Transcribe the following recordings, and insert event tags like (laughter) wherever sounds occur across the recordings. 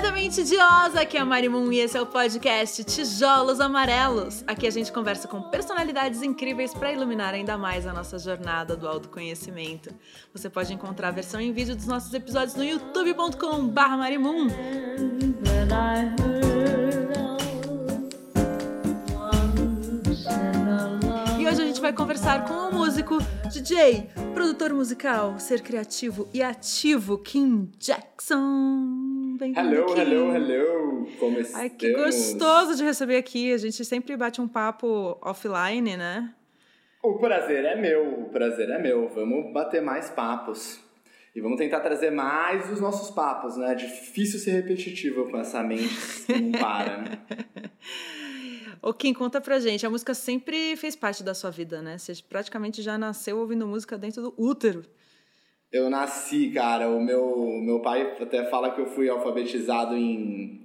diretamente de Oz, aqui é a Marimun e esse é o podcast Tijolos Amarelos. Aqui a gente conversa com personalidades incríveis para iluminar ainda mais a nossa jornada do autoconhecimento. Você pode encontrar a versão em vídeo dos nossos episódios no youtube.com/marimun. E hoje a gente vai conversar com o músico, DJ, produtor musical, ser criativo e ativo Kim Jackson. Bem-vindo, Hello, Kim. hello, hello! Como estamos? Ai, que gostoso de receber aqui. A gente sempre bate um papo offline, né? O prazer é meu, o prazer é meu. Vamos bater mais papos. E vamos tentar trazer mais os nossos papos, né? É difícil ser repetitivo com essa mente que não para, né? (laughs) Ô, Kim, conta pra gente. A música sempre fez parte da sua vida, né? Você praticamente já nasceu ouvindo música dentro do útero. Eu nasci, cara. O meu, meu pai até fala que eu fui alfabetizado em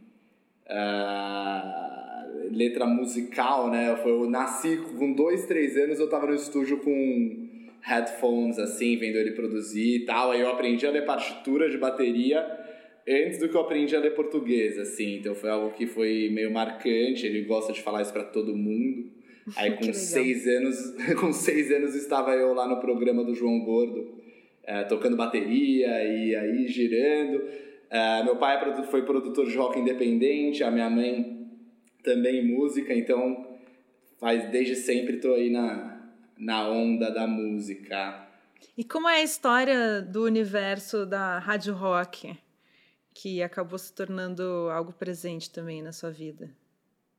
ah, letra musical, né? Eu, eu nasci com dois, três anos, eu tava no estúdio com headphones, assim, vendo ele produzir e tal. Aí eu aprendi a ler partitura de bateria antes do que eu aprendi a ler português, assim. Então foi algo que foi meio marcante. Ele gosta de falar isso pra todo mundo. (laughs) Aí com seis anos, (laughs) com seis anos estava eu lá no programa do João Gordo, eh, tocando bateria e aí girando. Eh, meu pai é foi produtor de rock independente, a minha mãe também música, então faz desde sempre tô aí na, na onda da música. E como é a história do universo da rádio rock, que acabou se tornando algo presente também na sua vida?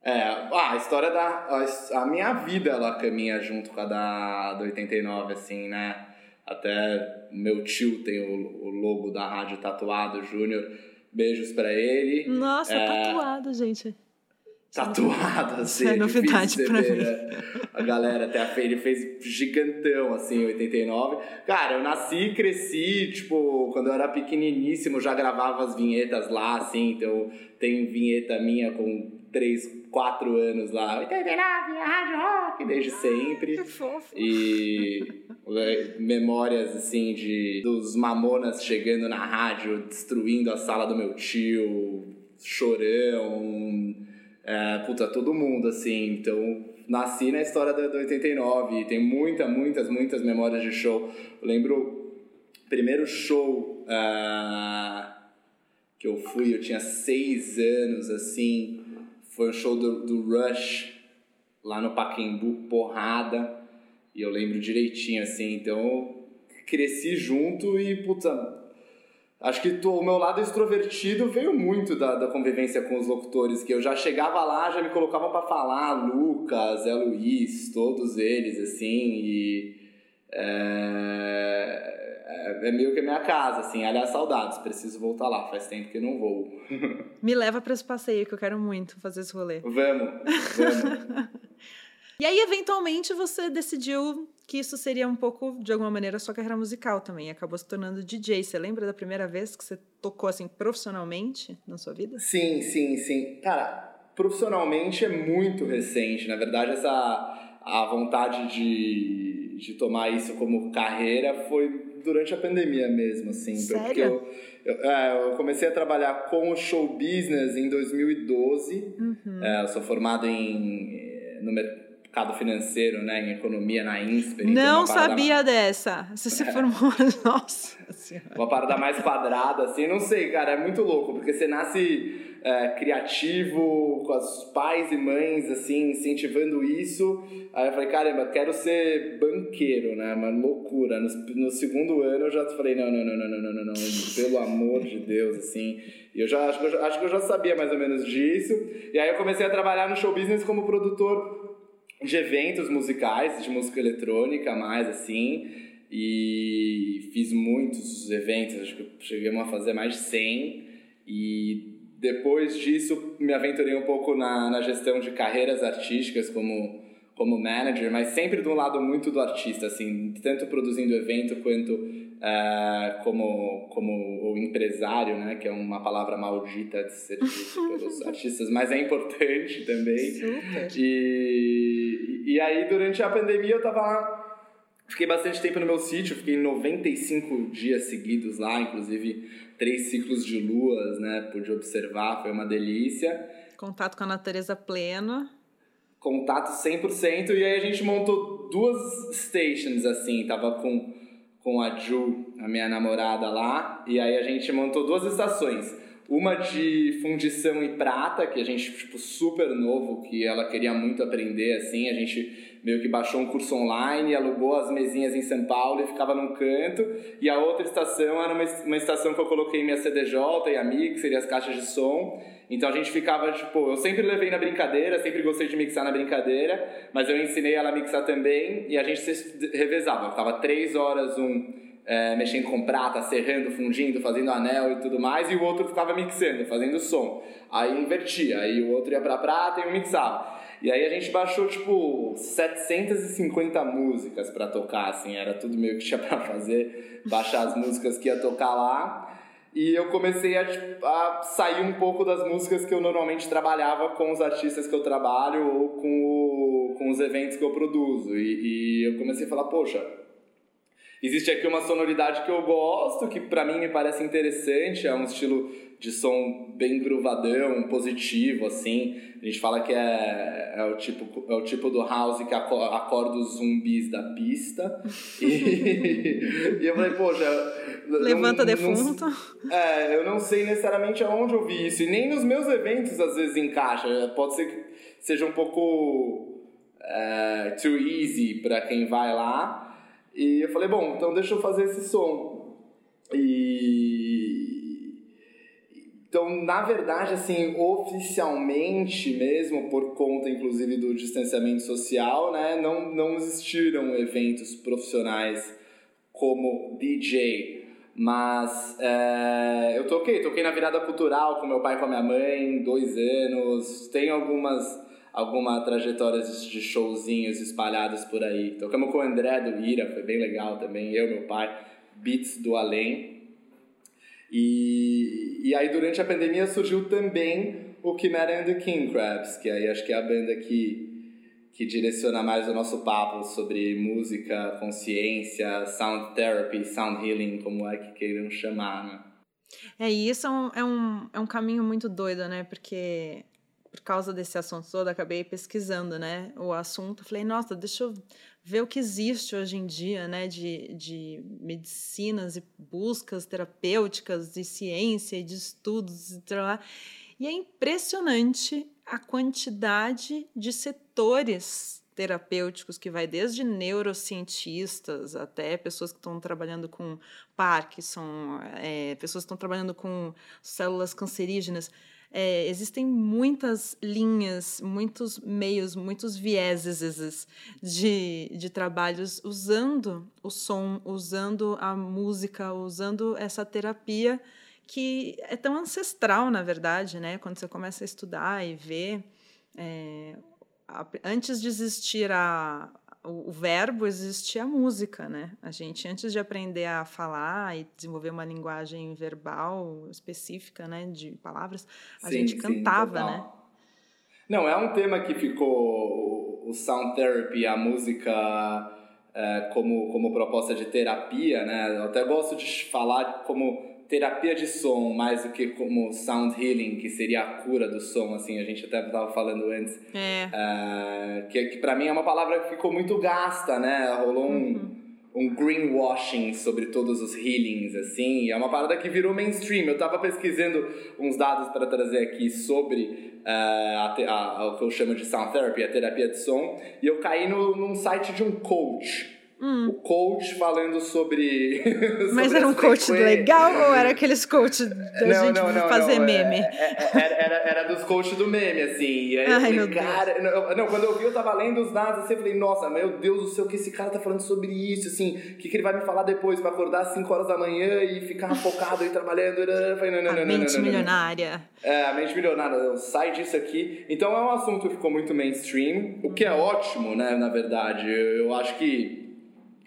É, a história da. A, a minha vida ela caminha junto com a da, da 89, assim, né? Até meu tio tem o, o logo da rádio tatuado, Júnior. Beijos pra ele. Nossa, É. tatuado, gente. Tatuado, assim. Isso é novidade de pra ver, mim. né? A galera até a ele fez gigantão, assim, em 89. Cara, eu nasci e cresci, tipo, quando eu era pequeniníssimo, já gravava as vinhetas lá, assim, então tem vinheta minha com 3, 4 anos lá. 89, Rádio Rock, desde sempre. Que fofo. E é, memórias assim de dos mamonas chegando na rádio, destruindo a sala do meu tio, chorão, é, puta, todo mundo assim. Então, nasci na história do 89 e tem muita, muitas, muitas memórias de show. Eu lembro primeiro show ah, que eu fui, eu tinha seis anos, assim, foi um show do, do Rush, lá no Pacaembu, porrada, e eu lembro direitinho, assim, então eu cresci junto e, puta, acho que tô- o meu lado extrovertido veio muito da, da convivência com os locutores, que eu já chegava lá, já me colocavam pra falar, Lucas, Zé Luiz, todos eles, assim, e... É, é, é meio que a minha casa, assim. Aliás, saudades, preciso voltar lá, faz tempo que não vou. (laughs) Me leva para esse passeio que eu quero muito fazer esse rolê. Vamos, vamos. (laughs) E aí, eventualmente, você decidiu que isso seria um pouco, de alguma maneira, a sua carreira musical também. Acabou se tornando DJ. Você lembra da primeira vez que você tocou assim profissionalmente na sua vida? sim, sim, sim. Cara, profissionalmente é muito recente. Na verdade, essa a vontade de, de tomar isso como carreira foi durante a pandemia mesmo, assim. Sério? Porque eu, eu, é, eu comecei a trabalhar com o show business em 2012. Uhum. É, eu sou formado em, eh, no mercado financeiro, né, em economia na INSPER. Então é não então sabia mais... dessa. Você se (laughs) é. formou, (laughs) nossa senhora. Uma parada mais quadrada, assim, não sei, cara, é muito louco, porque você nasce é, criativo, com os pais e mães, assim, incentivando isso. Aí eu falei, caramba, eu quero ser banqueiro, né, uma loucura. No, no, segundo ano eu já falei, não, não, não, não, não, não, não, pelo amor de Deus, assim. E eu já, acho que eu já, acho que eu já sabia mais ou menos disso. E aí eu comecei a trabalhar no show business como produtor de eventos musicais, de música eletrônica, mais assim, e fiz muitos eventos, acho que chegamos a fazer mais de 100, e depois disso me aventurei um pouco na, na gestão de carreiras artísticas como, como manager, mas sempre do lado muito do artista, assim, tanto produzindo evento quanto ah, como, como o empresário, né, que é uma palavra maldita de ser dito pelos (laughs) artistas, mas é importante também. Super. E, e aí, durante a pandemia, eu tava lá Fiquei bastante tempo no meu sítio, fiquei 95 dias seguidos lá, inclusive três ciclos de luas, né? Pude observar, foi uma delícia. Contato com a natureza pleno. Contato 100%, e aí a gente montou duas stations, assim, tava com, com a Ju, a minha namorada lá, e aí a gente montou duas estações uma de fundição e prata, que a gente, tipo, super novo, que ela queria muito aprender, assim. A gente meio que baixou um curso online, alugou as mesinhas em São Paulo e ficava num canto. E a outra estação era uma, uma estação que eu coloquei minha CDJ e a mixer e as caixas de som. Então a gente ficava, tipo, eu sempre levei na brincadeira, sempre gostei de mixar na brincadeira, mas eu ensinei ela a mixar também e a gente se revezava. ficava três horas um é, mexendo com prata, serrando, fundindo, fazendo anel e tudo mais, e o outro ficava mixando, fazendo som. Aí invertia, aí o outro ia pra prata e um mixava. E aí a gente baixou, tipo, 750 músicas para tocar, assim, era tudo meio que tinha (laughs) pra fazer, baixar as músicas que ia tocar lá. E eu comecei a, tipo, a, sair um pouco das músicas que eu normalmente trabalhava com os artistas que eu trabalho ou com, o, com os eventos que eu produzo. E, e eu comecei a falar, poxa, Existe aqui uma sonoridade que eu gosto, que para mim me parece interessante, é um estilo de som bem gruvadão, positivo, assim. A gente fala que é, é, o, tipo, é o tipo do house que acorda os zumbis da pista. (laughs) E, (laughs) e eu falei, poxa. Levanta não, defunto. Não, é, eu não sei necessariamente aonde eu vi isso. E nem nos meus eventos às vezes encaixa. Pode ser que seja um pouco é, too easy para quem vai lá. E eu falei, bom, então deixa eu fazer esse som. E então, na verdade, assim, oficialmente mesmo, por conta inclusive do distanciamento social, né, não, não existiram eventos profissionais como DJ. Mas é, eu toquei, toquei na virada cultural com meu pai e com a minha mãe, dois anos. Tem algumas alguma trajetória de showzinhos espalhados por aí. Tocamos com o André do Ira, foi bem legal também, eu, meu pai, Beats do Além. E, e aí durante a pandemia surgiu também o Chimera and the King Crabs, que aí acho que é a banda que, que direciona mais o nosso papo sobre música, consciência, sound therapy, sound healing, como é que queiram chamar, né? É, e isso é um, é um, é um caminho muito doido, né? Porque por causa desse assunto todo, acabei pesquisando, né, o assunto. Falei, nossa, deixa eu ver o que existe hoje em dia, né, de, de medicinas e buscas terapêuticas, de ciência e de estudos e tal. E é impressionante a quantidade de setores terapêuticos que vai desde neurocientistas até pessoas que estão trabalhando com Parkinson, é, pessoas que estão trabalhando com células cancerígenas é, existem muitas linhas, muitos meios, muitos vieses de, de trabalhos usando o som, usando a música, usando essa terapia que é tão ancestral, na verdade, né? Quando você começa a estudar e ver, é, antes de existir a, o, o, verbo existia a música, né? A gente, antes de aprender a falar e desenvolver uma linguagem verbal específica, né, de palavras, a sim, gente cantava, né? Não, é um tema que ficou o sound therapy, a música é, como, como proposta de terapia, né? Eu até gosto de falar como terapia de som mais do que como sound healing, que seria a cura do som, assim, a gente até estava falando antes. É. Uh, que, que para mim é uma palavra que ficou muito gasta, né? Rolou um, uhum. um greenwashing sobre todos os healings, assim, é uma parada que virou mainstream. Eu tava pesquisando uns dados para trazer aqui sobre uh, a, a, o que eu chamo de sound therapy, a terapia de som, e eu caí no, num site de um coach Hum. O coach falando sobre. (laughs) Mas sobre era um coach legal ou era aqueles coach da (laughs) não, gente não, não, fazer meme? É, é, era, era, era, dos coaches do meme, assim. E aí Ai, eu falei, cara. Não, não, quando eu vi, eu tava lendo os dados assim, eu falei, nossa, meu Deus do céu, o que esse cara tá falando sobre isso, assim, o que, que ele vai me falar depois pra acordar às 5 horas da manhã e ficar focado e trabalhando? Eu falei, não, não, a não, mente milionária. É, a mente milionária, sai disso aqui. Então é um assunto que ficou muito mainstream, o que é ótimo, né, na verdade. eu acho que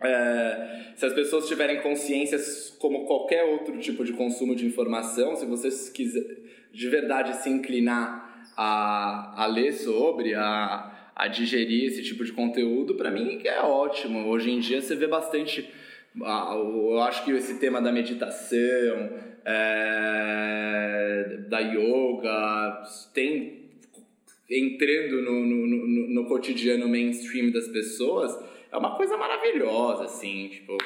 é, se as pessoas tiverem consciência, como qualquer outro tipo de consumo de informação, se você quiser de verdade se inclinar a, a ler sobre, a, a digerir esse tipo de conteúdo, para mim é ótimo. Hoje em dia você vê bastante. Eu acho que esse tema da meditação, é, da yoga, tem entrando no, no, no, no cotidiano mainstream das pessoas, é uma coisa maravilhosa, assim, tipo...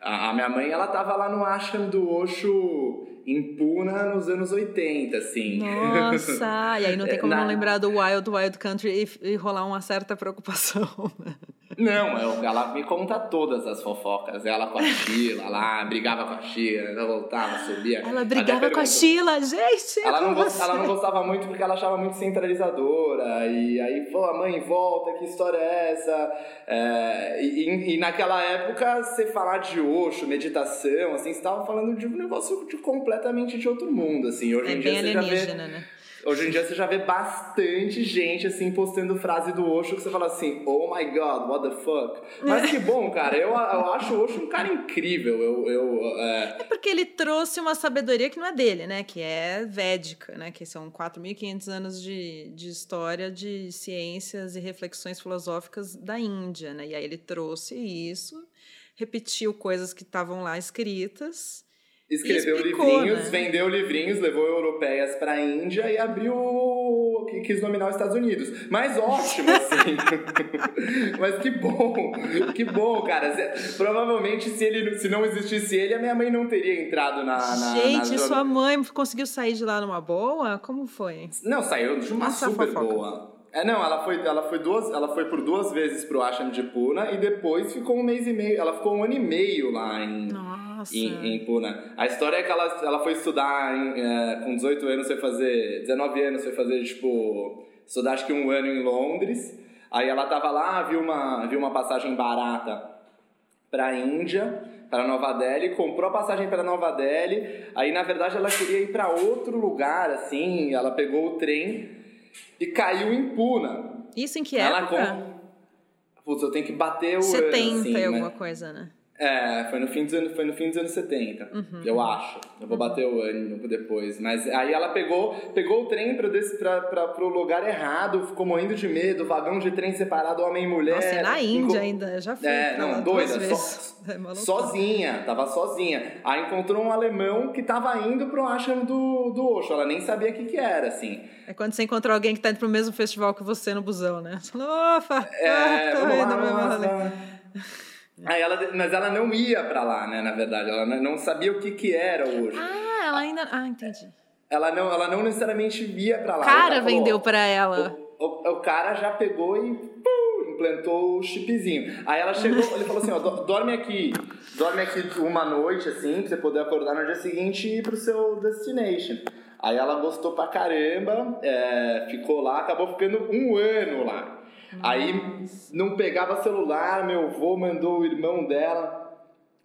A, minha mãe, ela tava lá no ashram do Osho em Puna nos anos 80, assim. Nossa, e aí não tem (laughs) como Na... não lembrar do Wild Wild Country e, e rolar uma certa preocupação. Né? (laughs) Não, eu, ela me conta todas as fofocas. Ela com a Sheila lá, brigava com a Sheila, ela voltava, subia. Ela brigava com a Sheila, gente! Ela não, gost, ela não gostava muito porque ela achava muito centralizadora. E aí, pô, a mãe, volta, que história é essa? É, e, e, naquela época, você falar de Osho, meditação, assim, você tava falando de um negócio de completamente de outro mundo, assim. Hoje é em dia você já vê... né? Hoje em dia você já vê bastante gente assim postando frase do Osho que você fala assim, oh my god, what the fuck. Mas que bom, cara. Eu, eu acho o Osho um cara incrível. Eu, eu, é... é porque ele trouxe uma sabedoria que não é dele, né? Que é védica, né? Que são 4.500 anos de, de história de ciências e reflexões filosóficas da Índia, né? E aí ele trouxe isso, repetiu coisas que estavam lá escritas Escreveu explicou, livrinhos, né? vendeu livrinhos, levou europeias para a Índia e abriu. quis nominar os Estados Unidos. Mas ótimo, (laughs) assim. Mas que bom, que bom, cara. Provavelmente, se, ele, se não existisse ele, a minha mãe não teria entrado na. na Gente, na... sua mãe conseguiu sair de lá numa boa? Como foi? Não, saiu de uma Nossa, super fofoca. boa. É, não, ela foi, ela foi duas, ela foi por duas vezes pro Ashram de Puna e depois ficou um mês e meio, ela ficou um ano e meio lá em, em, em, Puna. A história é que ela, ela foi estudar em, é, com 18 anos, foi fazer, 19 anos, foi fazer, tipo, estudar acho que um ano em Londres. Aí ela tava lá, viu uma, viu uma passagem barata pra Índia, para Nova Delhi, comprou a passagem para Nova Delhi. Aí, na verdade, ela queria ir para outro lugar, assim, ela pegou o trem e caiu em Puna. Isso em que ela época? Com... Putz, eu tenho que bater o 70 ano, assim, alguma né? coisa, né? É, foi no fim dos anos, foi no fim dos anos 70, uhum. eu acho. Eu vou bater o ano depois. Mas aí ela pegou, pegou o trem para pra, pra, pro lugar errado, ficou morrendo de medo, vagão de trem separado, homem e mulher. Nossa, e na Índia ainda, já fui. É, não, doida, so, (laughs) é sozinha, tava sozinha. Aí encontrou um alemão que tava indo pro ashram do, do Osho, ela nem sabia o que que era, assim. É quando você encontra alguém que tá indo pro mesmo festival que você no busão, né? Você fala, opa, é, (laughs) tô indo no mesmo (laughs) Aí ela, mas ela não ia para lá, né? Na verdade, ela não sabia o que que era hoje. Ah, ela ainda. Ah, entendi. Ela não, ela não necessariamente via para lá. O cara vendeu para ela. O, o, o, cara já pegou e pum, implantou o chipzinho. Aí ela chegou, ele falou assim, ó, dorme aqui, dorme aqui uma noite assim, pra você poder acordar no dia seguinte e ir pro seu destination. Aí ela gostou pra caramba, é, ficou lá, acabou ficando um ano lá. Aí não pegava celular, meu avô mandou o irmão dela,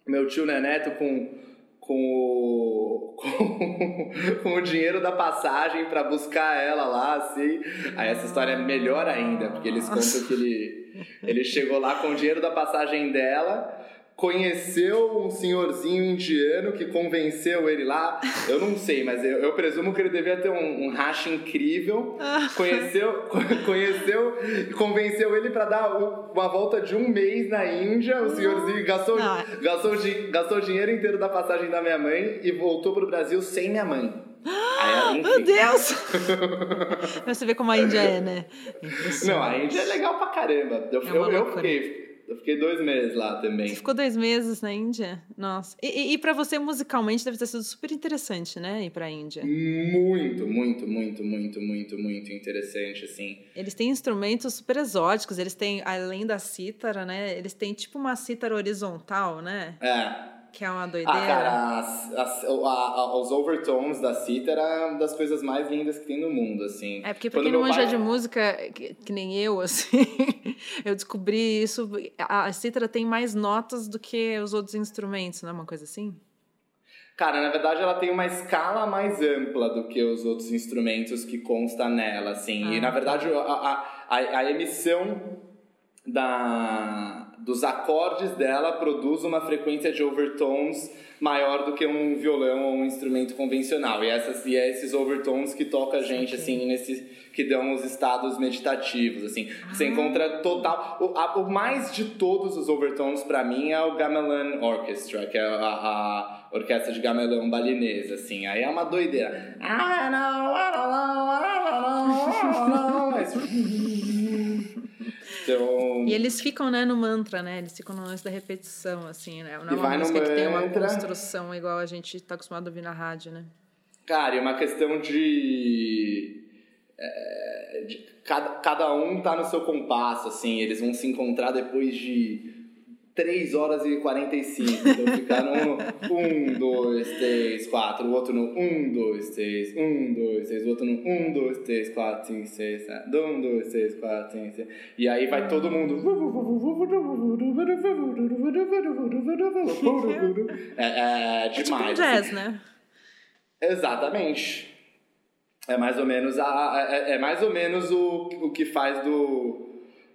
meu tio Neneto, com, com, o, (laughs) com, com o dinheiro da passagem para buscar ela lá, assim. Aí essa história é melhor ainda, porque eles contam que ele, ele chegou lá com o dinheiro da passagem dela conheceu um senhorzinho indiano que convenceu ele lá. Eu não sei, mas eu, eu presumo que ele devia ter um, um racha incrível. Conheceu, (laughs) conheceu, convenceu ele para dar uma volta de um mês na Índia. O senhorzinho gastou, gastou, gastou o dinheiro inteiro da passagem da minha mãe e voltou pro Brasil sem minha mãe. Aí, Meu Deus! (laughs) Você vê como a Índia é, né? Não, a Índia é legal pra caramba. Eu, é eu, eu fiquei eu fiquei dois meses lá também. Você ficou dois meses na Índia? Nossa. E, e, e para você, musicalmente, deve ter sido super interessante, né? Ir pra Índia. Muito, muito, muito, muito, muito, muito interessante, assim. Eles têm instrumentos super exóticos. Eles têm, além da cítara, né? Eles têm tipo uma cítara horizontal, né? É. Que é uma doideira. Ah, cara, as, as, a, a, os overtones da cítara é uma das coisas mais lindas que tem no mundo, assim. É, porque pra Quando quem não manja pai... de música, que, que, nem eu, assim, (laughs) eu descobri isso. A, a cítara tem mais notas do que os outros instrumentos, não é uma coisa assim? Cara, na verdade ela tem uma escala mais ampla do que os outros instrumentos que consta nela, assim. Ah, e na verdade a, a, a, a emissão da, dos acordes dela produz uma frequência de overtones maior do que um violão ou um instrumento convencional. E, essas, e é esses overtones que toca a gente, okay. assim, nesse, que dão os estados meditativos, assim. Você ah. encontra total... O, a, o, mais de todos os overtones, para mim, é o Gamelan Orchestra, que é a, a orquestra de gamelão balinesa, assim. Aí é uma doideira. Mas... (laughs) Então... E eles ficam, né, no mantra, né? Eles ficam no lance da repetição, assim, né? Não é uma música que tem uma construção igual a gente tá acostumado a ouvir na rádio, né? Cara, é uma questão de... É, de cada, cada um tá no seu compasso, assim. Eles vão se encontrar depois de 3 horas e 45. Então ficar no 1, 2, 3, 4, o outro no 1, 2, 3, 1, 2, 3, o outro no 1, 2, 3, 4, 5, 6, 7, 1, 2, 3, 4, 5, 6. E aí vai todo mundo. É, é demais. É tipo um jazz, assim. né? Exatamente. É mais ou menos, a, é, é mais ou menos o, o que faz do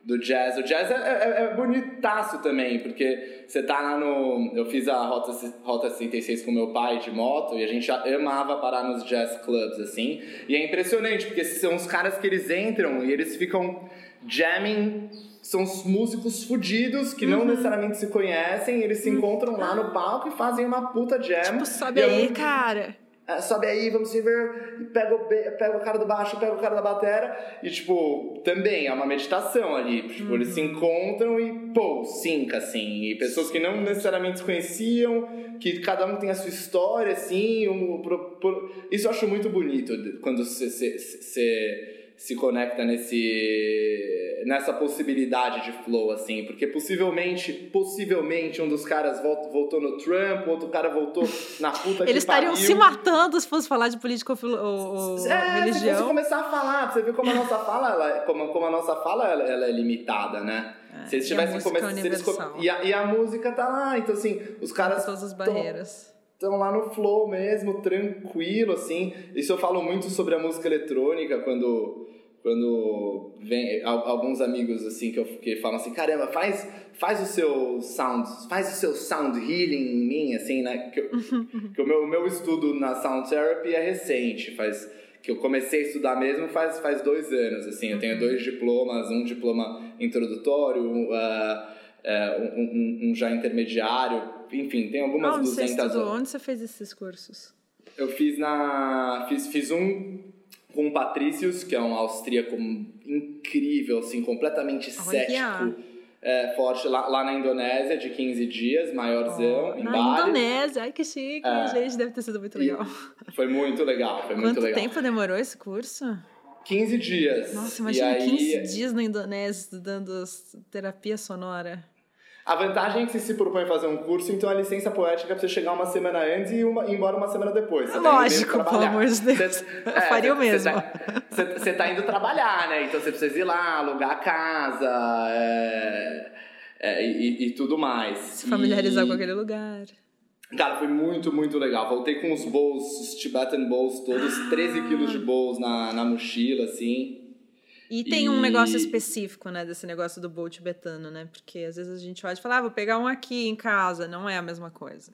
do jazz. O jazz é, é, é, bonitaço também, porque você tá lá no. Eu fiz a Rota, Rota 66 com meu pai de moto e a gente amava parar nos jazz clubs, assim. E é impressionante, porque são os caras que eles entram e eles ficam jamming. São os músicos fudidos que uhum. não necessariamente se conhecem, eles se uhum. encontram lá no palco e fazem uma puta jam. Tipo, sobe é aí, muito... cara é, sobe aí, vamos se ver, pega o, pega o cara do baixo, pega o cara da batera, e tipo, também é uma meditação ali, tipo, uhum. eles se uhum. encontram e, pô, sinca, assim, e pessoas que não necessariamente se conheciam, que cada um tem a sua história, assim, um, pro, pro, isso eu acho muito bonito, quando você se conecta nesse nessa possibilidade de flow assim, porque possivelmente, possivelmente um dos caras voltou, voltou no Trump, outro cara voltou na puta Eles estariam se matando se fosse falar de política ou, ou é, religião. Você começar a falar, você vê como a nossa fala, ela, como, como a nossa fala ela, ela é limitada, né? É, se eles tivessem começado, e, a, e a música tá lá, então assim, os caras todas as barreiras estão lá no flow mesmo, tranquilo, assim. Isso eu falo muito sobre a música eletrônica, quando quando vem alguns amigos assim que, eu, que falam assim caramba faz faz o seu sound faz o seu sound healing em mim assim né que, eu, (laughs) que o meu, meu estudo na sound therapy é recente faz que eu comecei a estudar mesmo faz faz dois anos assim eu tenho dois diplomas um diploma introdutório uh, uh, um, um, um, já intermediário enfim tem algumas Onde 200 você estudou? onde você fez esses cursos eu fiz na fiz fiz um com o Patricius, que é um austríaco incrível, assim, completamente cético. É, forte lá, lá, na Indonésia, de 15 dias, maiorzão, oh, em na Bali. Indonésia, ai que chique, é, gente, deve ter sido muito legal. Foi muito legal, foi Quanto muito legal. Quanto tempo demorou esse curso? 15 dias. Nossa, imagina aí... 15 dias na Indonésia estudando terapia sonora. A vantagem é que você se propõe a fazer um curso, então a licença poética é pra você chegar uma semana antes e uma, ir embora uma semana depois. Você tá Lógico, pelo amor de Deus. Você, (laughs) é, faria o mesmo. Você tá, você, tá indo trabalhar, né? Então você precisa ir lá, alugar a casa é, é, e, e, tudo mais. Se familiarizar e... com aquele lugar. Cara, foi muito, muito legal. Voltei com os bowls, os Tibetan bowls todos, ah. 13 quilos de bowls na, na mochila, assim. E tem e... um negócio específico, né, desse negócio do bowl tibetano, né? Porque às vezes a gente olha e fala, ah, vou pegar um aqui em casa. Não é a mesma coisa.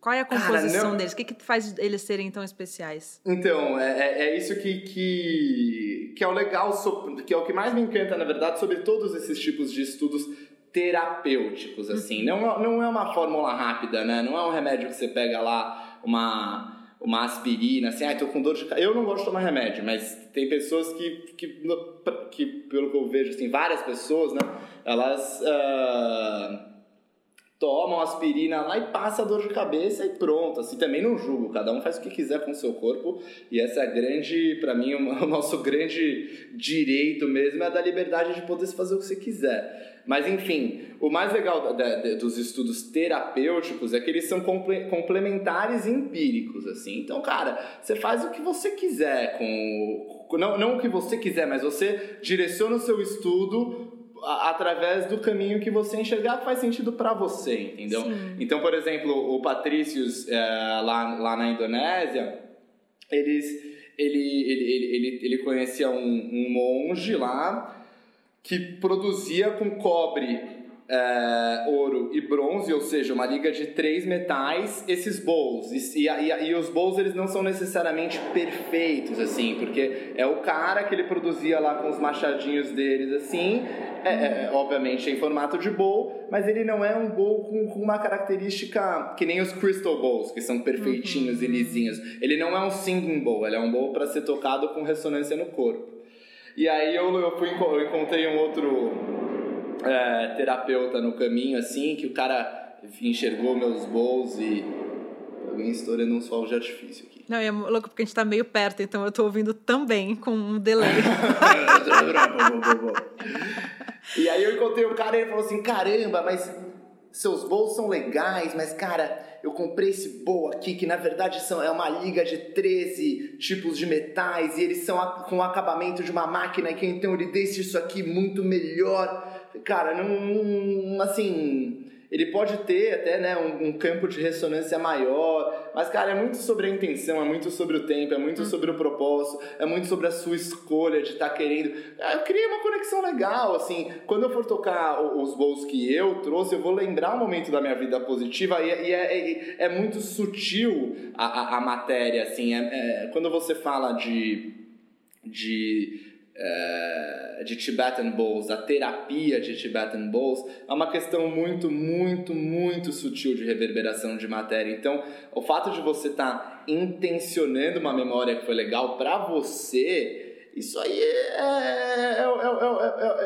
Qual é a composição Cara, deles? O que, que faz eles serem tão especiais? Então, é, é, é isso que, que, que é o legal, que é o que mais me encanta, na verdade, sobre todos esses tipos de estudos terapêuticos, assim. Uhum. Não, não é uma fórmula rápida, né? Não é um remédio que você pega lá, uma uma aspirina, assim, ah, tô com dor de cabeça. Eu não gosto de tomar remédio, mas tem pessoas que, que, que pelo que eu vejo, assim, várias pessoas, né, elas uh, tomam aspirina lá e passa a dor de cabeça e pronto. Assim, também não julgo, cada um faz o que quiser com o seu corpo e essa é a grande, para mim, o (laughs) nosso grande direito mesmo é da liberdade de poder fazer o que você quiser. Mas enfim, o mais legal da, da, dos estudos terapêuticos é que eles são comple complementares e empíricos, assim. Então, cara, você faz o que você quiser com, não, não o que você quiser, mas você direciona o seu estudo através do caminho que você enxergar que faz sentido para você, entendeu? Sim. Então, por exemplo, o Patrícios é, lá, lá na Indonésia, eles, ele, ele, ele, ele, ele conhecia um, um monge lá que produzia com cobre é, ouro e bronze, ou seja, uma liga de três metais, esses bowls. E, e, e, os bowls eles não são necessariamente perfeitos, assim, porque é o cara que ele produzia lá com os machadinhos deles, assim, é, é, obviamente em formato de bowl, mas ele não é um bowl com, com, uma característica que nem os crystal bowls, que são perfeitinhos uhum. e lisinhos. Ele não é um singing bowl, ele é um bowl para ser tocado com ressonância no corpo. E aí eu, eu, fui, eu encontrei um outro é, terapeuta no caminho, assim, que o cara enxergou meus bowls e alguém estourando uns fogos de artifício aqui. Não, é louco porque a gente tá meio perto, então eu tô ouvindo também com um delay. e aí eu encontrei o um cara e ele falou assim, caramba, mas seus bowls são legais, mas cara, eu comprei esse bowl aqui que na verdade são, é uma liga de 13 tipos de metais e eles são com o acabamento de uma máquina que então ele deixa isso aqui muito melhor. Cara, não, assim, ele pode ter até né, um, um, campo de ressonância maior, mas, cara, é muito sobre a intenção, é muito sobre o tempo, é muito hum. sobre o propósito, é muito sobre a sua escolha de estar tá querendo. Ah, eu criei uma conexão legal, assim, quando eu for tocar os voos que eu trouxe, eu vou lembrar um momento da minha vida positiva e, e é, é, é, muito sutil a, a, a matéria, assim, é, é, quando você fala de. de eh, de Tibetan Bowls, a terapia de Tibetan Bowls, é uma questão muito, muito, muito sutil de reverberação de matéria. Então, o fato de você estar tá intencionando uma memória que foi legal para você isso aí é,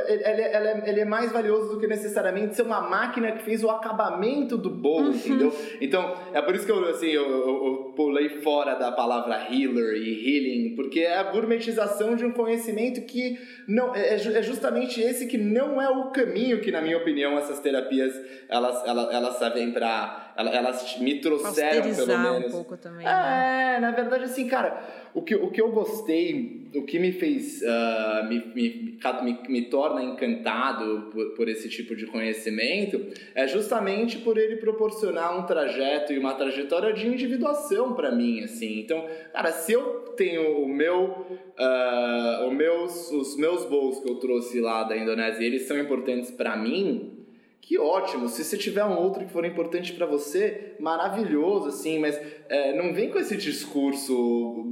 é, é, ele é mais valioso do que necessariamente ser uma máquina que fez o acabamento do bolo, uhum. entendeu? Então, é por isso que eu, assim, eu, eu, eu, pulei fora da palavra healer e healing, porque é a gourmetização de um conhecimento que não é, é justamente esse que não é o caminho que, na minha opinião, essas terapias elas, elas, elas servem para elas me trouxeram pelo menos. um pouco também. Né? É, na verdade, assim, cara, o que, o que eu gostei, o que me fez, uh, me, me, me, me, torna encantado por, por esse tipo de conhecimento é justamente por ele proporcionar um trajeto e uma trajetória de individuação para mim, assim. Então, cara, se eu tenho o meu, uh, o meus, os meus voos que eu trouxe lá da Indonésia, eles são importantes para mim, que ótimo. Se você tiver um outro que for importante para você, maravilhoso, assim, mas é, não vem com esse discurso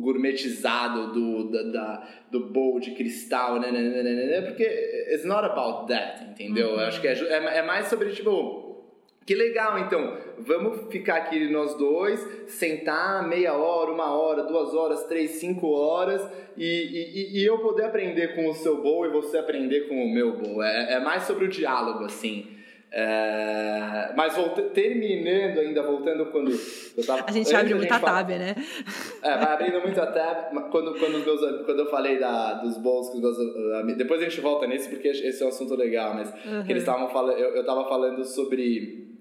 gourmetizado do, da, da do bowl de cristal, né, né, né, né, né, porque it's not about that, entendeu? Uhum. Acho que é, é, é mais sobre, tipo, que legal, então. Vamos ficar aqui nós dois, sentar meia hora, uma hora, duas horas, três, cinco horas e, e, e eu poder aprender com o seu bowl e você aprender com o meu bowl. É, é mais sobre o diálogo, assim. É, mas volta, terminando ainda, voltando quando eu tava, A gente abre muita tab, né? É, vai abrindo muita tab. Quando, quando, meus, quando eu falei da, dos bowls que os meus Depois a gente volta nesse, porque esse é um assunto legal, mas uhum. que eles estavam falando. Eu, eu tava falando sobre.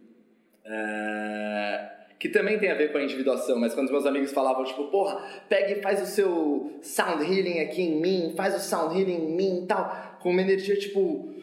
É, que também tem a ver com a individuação, mas quando os meus amigos falavam, tipo, porra, pega e faz o seu sound healing aqui em mim, faz o sound healing em mim e tal, com uma energia tipo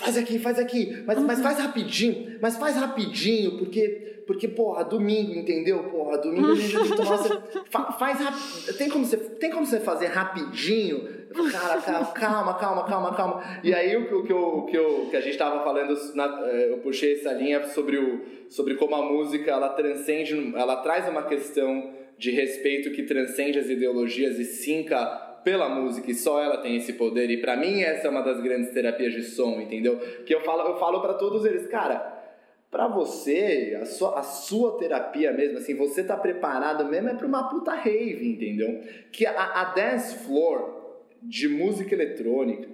faz aqui, faz aqui, mas, uhum. mas faz rapidinho, mas faz rapidinho, porque, porque porra, domingo, entendeu? Porra, domingo a gente tem que tomar. (laughs) Fa, faz rápido. Tem como você, tem como você fazer rapidinho? Cara, calma, calma, calma, calma. E aí o que, o que, eu, que, eu, que a gente tava falando, na, é, eu puxei essa linha sobre, o, sobre como a música ela transcende, ela traz uma questão de respeito que transcende as ideologias e sinca pela música e só ela tem esse poder. E para mim essa é uma das grandes terapias de som, entendeu? Que eu falo, eu falo para todos eles, cara, para você, a sua, a sua terapia mesmo, assim, você tá preparado mesmo é para uma puta rave, entendeu? Que a, a dance floor de música eletrônica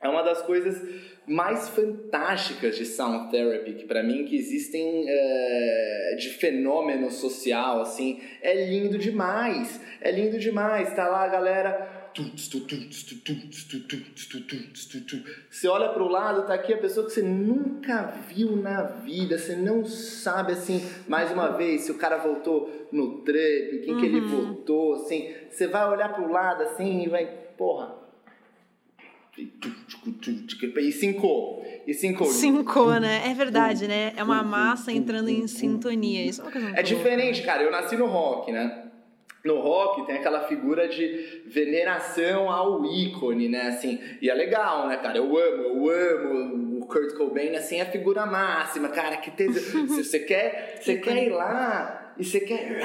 é uma das coisas mais fantásticas de sound therapy que para mim que existem é, de fenômeno social assim é lindo demais é lindo demais tá lá a galera você olha para o lado tá aqui a pessoa que você nunca viu na vida você não sabe assim mais uma vez se o cara voltou no trap quem uhum. que ele uhum. voltou assim você vai olhar para o lado assim e vai porra e cinco. E cinco. Cinco, né? É verdade, né? É uma massa entrando em sintonia. Isso é uma coisa É diferente, cara. Eu nasci no rock, né? no rock tem aquela figura de veneração ao ícone, né? Assim, e é legal, né, cara? Eu amo, eu amo o Kurt Cobain, assim, é a figura máxima, cara. Que te... Se (laughs) você quer, você quer ir lá e você quer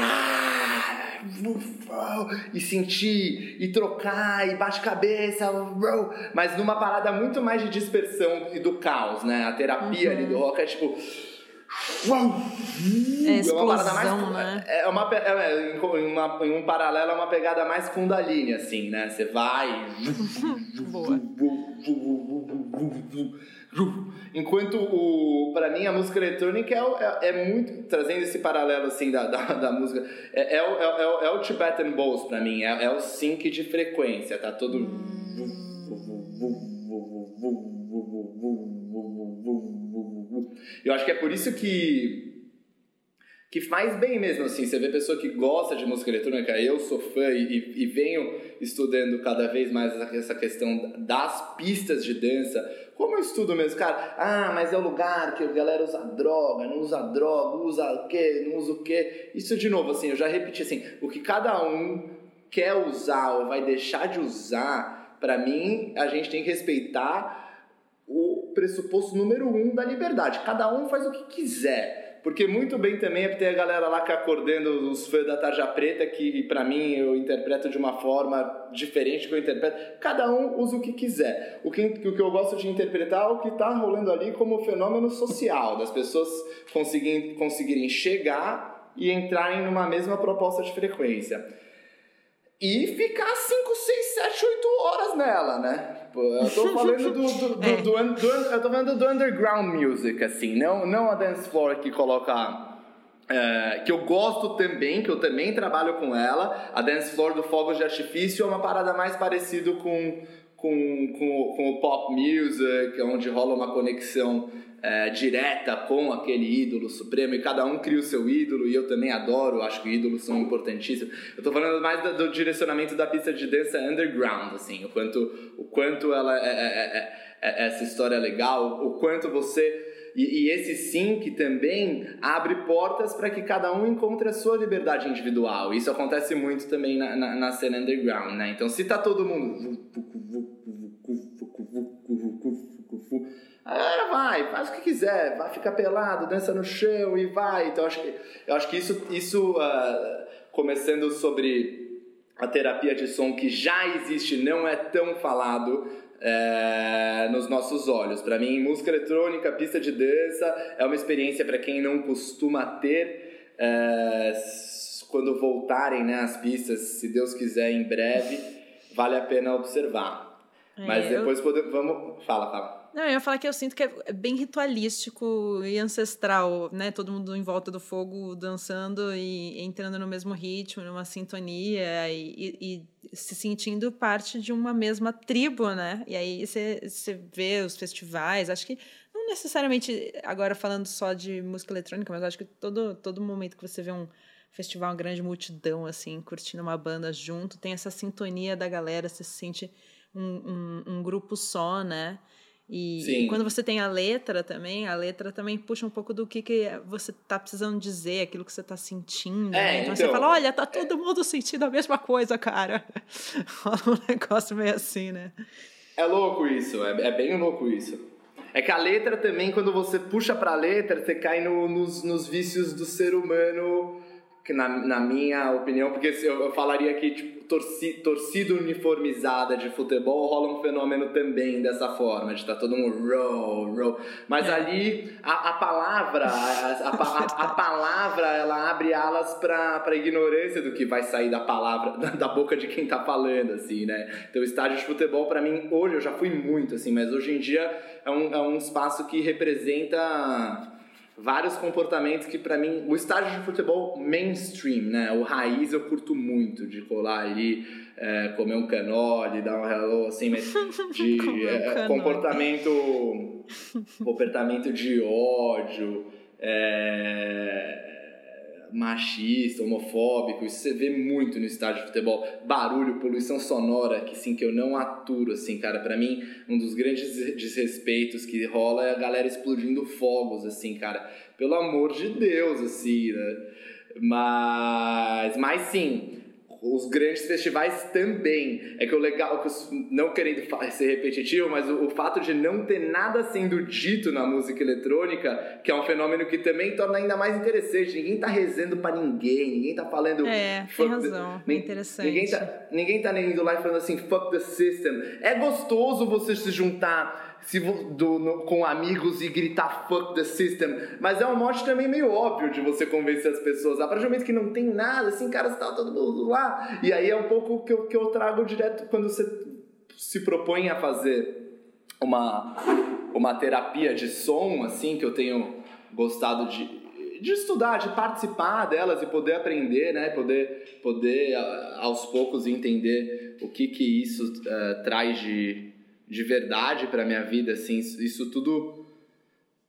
e sentir e trocar e bate cabeça, mas numa parada muito mais de dispersão e do caos, né? A terapia uhum. ali do rock é tipo é, explosão, é uma mais, né? É uma, é, em, uma, em um paralelo é uma pegada mais kundalini, assim, né? Você vai. Boa. Enquanto o, pra mim a música eletrônica é, é, é, muito. Trazendo esse paralelo assim da, da, da música, é, é, o, é, o, é Tibetan Bowls pra mim, é, é o sync de frequência, tá todo. Eu acho que é por isso que que faz bem mesmo, assim, você vê pessoa que gosta de música eletrônica, eu sou fã e, e venho estudando cada vez mais essa questão das pistas de dança, como eu estudo mesmo, cara, ah, mas é o lugar que a galera usa droga, não usa droga, usa o quê, não usa o quê, isso de novo, assim, eu já repeti, assim, o que cada um quer usar ou vai deixar de usar, para mim, a gente tem que respeitar o pressuposto número um da liberdade. Cada um faz o que quiser. Porque muito bem também é ter a galera lá que acordando os fãs da Tarja Preta, que para mim eu interpreto de uma forma diferente que eu interpreto. Cada um usa o que quiser. O que, o que eu gosto de interpretar é o que está rolando ali como fenômeno social, das pessoas conseguirem, conseguirem chegar e entrarem numa mesma proposta de frequência. E ficar 5, 6, 7, 8 horas nela, né? Eu tô (laughs) falando do, do, do, é. do, eu tô falando do underground music, assim, não, não a dance floor que coloca. É, que eu gosto também, que eu também trabalho com ela. A dance floor do Fogos de Artifício é uma parada mais parecida com, com, com, com o pop music, onde rola uma conexão é, direta com aquele ídolo supremo e cada um cria o seu ídolo e eu também adoro, acho que ídolos são importantíssimos. Eu tô falando mais do, do direcionamento da pista de dança underground, assim, o quanto, o quanto ela é, é, é, essa história é legal, o quanto você e, e, esse sync também abre portas para que cada um encontre a sua liberdade individual. Isso acontece muito também na, na, na cena underground, né? Então, se tá todo mundo a galera vai, faz o que quiser, vai ficar pelado, dança no chão e vai. Então, eu acho que, eu acho que isso, isso uh, começando sobre a terapia de som que já existe, não é tão falado é, nos nossos olhos. Para mim, música eletrônica, pista de dança é uma experiência para quem não costuma ter. É, quando voltarem né, as pistas, se Deus quiser, em breve, vale a pena observar. É, Mas depois eu... podemos, vamos. Fala, fala. Não, eu ia falar que eu sinto que é bem ritualístico e ancestral, né? Todo mundo em volta do fogo dançando e entrando no mesmo ritmo, numa sintonia e, e, e se sentindo parte de uma mesma tribo, né? E aí você vê os festivais, acho que não necessariamente agora falando só de música eletrônica, mas acho que todo, todo momento que você vê um festival, uma grande multidão, assim, curtindo uma banda junto, tem essa sintonia da galera, você se sente um, um, um grupo só, né? E, e, quando você tem a letra também, a letra também puxa um pouco do que, que você tá precisando dizer, aquilo que você tá sentindo. É, né? então, então, você fala, olha, tá todo mundo sentindo a mesma coisa, cara. (laughs) Rola um negócio meio assim, né? É louco isso, é, é, bem louco isso. É que a letra também, quando você puxa pra letra, você cai no, nos, nos vícios do ser humano na, na minha opinião, porque eu, eu falaria que tipo, torci, torcida uniformizada de futebol rola um fenômeno também dessa forma, de estar tá todo mundo roll, roll. Mas é. ali a, a palavra, a, a, a, palavra, ela abre alas para a ignorância do que vai sair da palavra, da, (laughs) da boca de quem tá falando, assim, né? Então, o estádio de futebol, para mim, hoje eu já fui muito, assim, mas hoje em dia é um, é um espaço que representa vários comportamentos que para mim o estágio de futebol mainstream, né, o raiz eu curto muito de colar ali, é, comer um canole, dar um hello assim, mas (laughs) de é, comportamento (laughs) comportamento de ódio, é, machista, homofóbico, isso você vê muito no estádio de futebol. Barulho, poluição sonora, que sim, que eu não aturo, assim, cara. para mim, um dos grandes desrespeitos que rola é a galera explodindo fogos, assim, cara. Pelo amor de Deus, assim, né? Mas, mas sim, os grandes festivais também. É que o legal, não querendo ser repetitivo, mas o, o, fato de não ter nada sendo dito na música eletrônica, que é um fenômeno que também torna ainda mais interessante. Ninguém tá rezando para ninguém, ninguém tá falando. É, tem razão, the, é interessante. Ninguém tá, ninguém tá indo lá e falando assim, fuck the system. É gostoso você se juntar se, do, no, com amigos e gritar fuck the system. Mas é um mote também meio óbvio de você convencer as pessoas. A partir do momento que não tem nada, assim, cara, está todo mundo lá. E aí é um pouco que eu, que eu trago direto quando você se propõe a fazer uma, uma terapia de som, assim, que eu tenho gostado de, de estudar, de participar delas e poder aprender, né? Poder, poder aos poucos entender o que que isso uh, traz de de verdade para minha vida, assim, isso tudo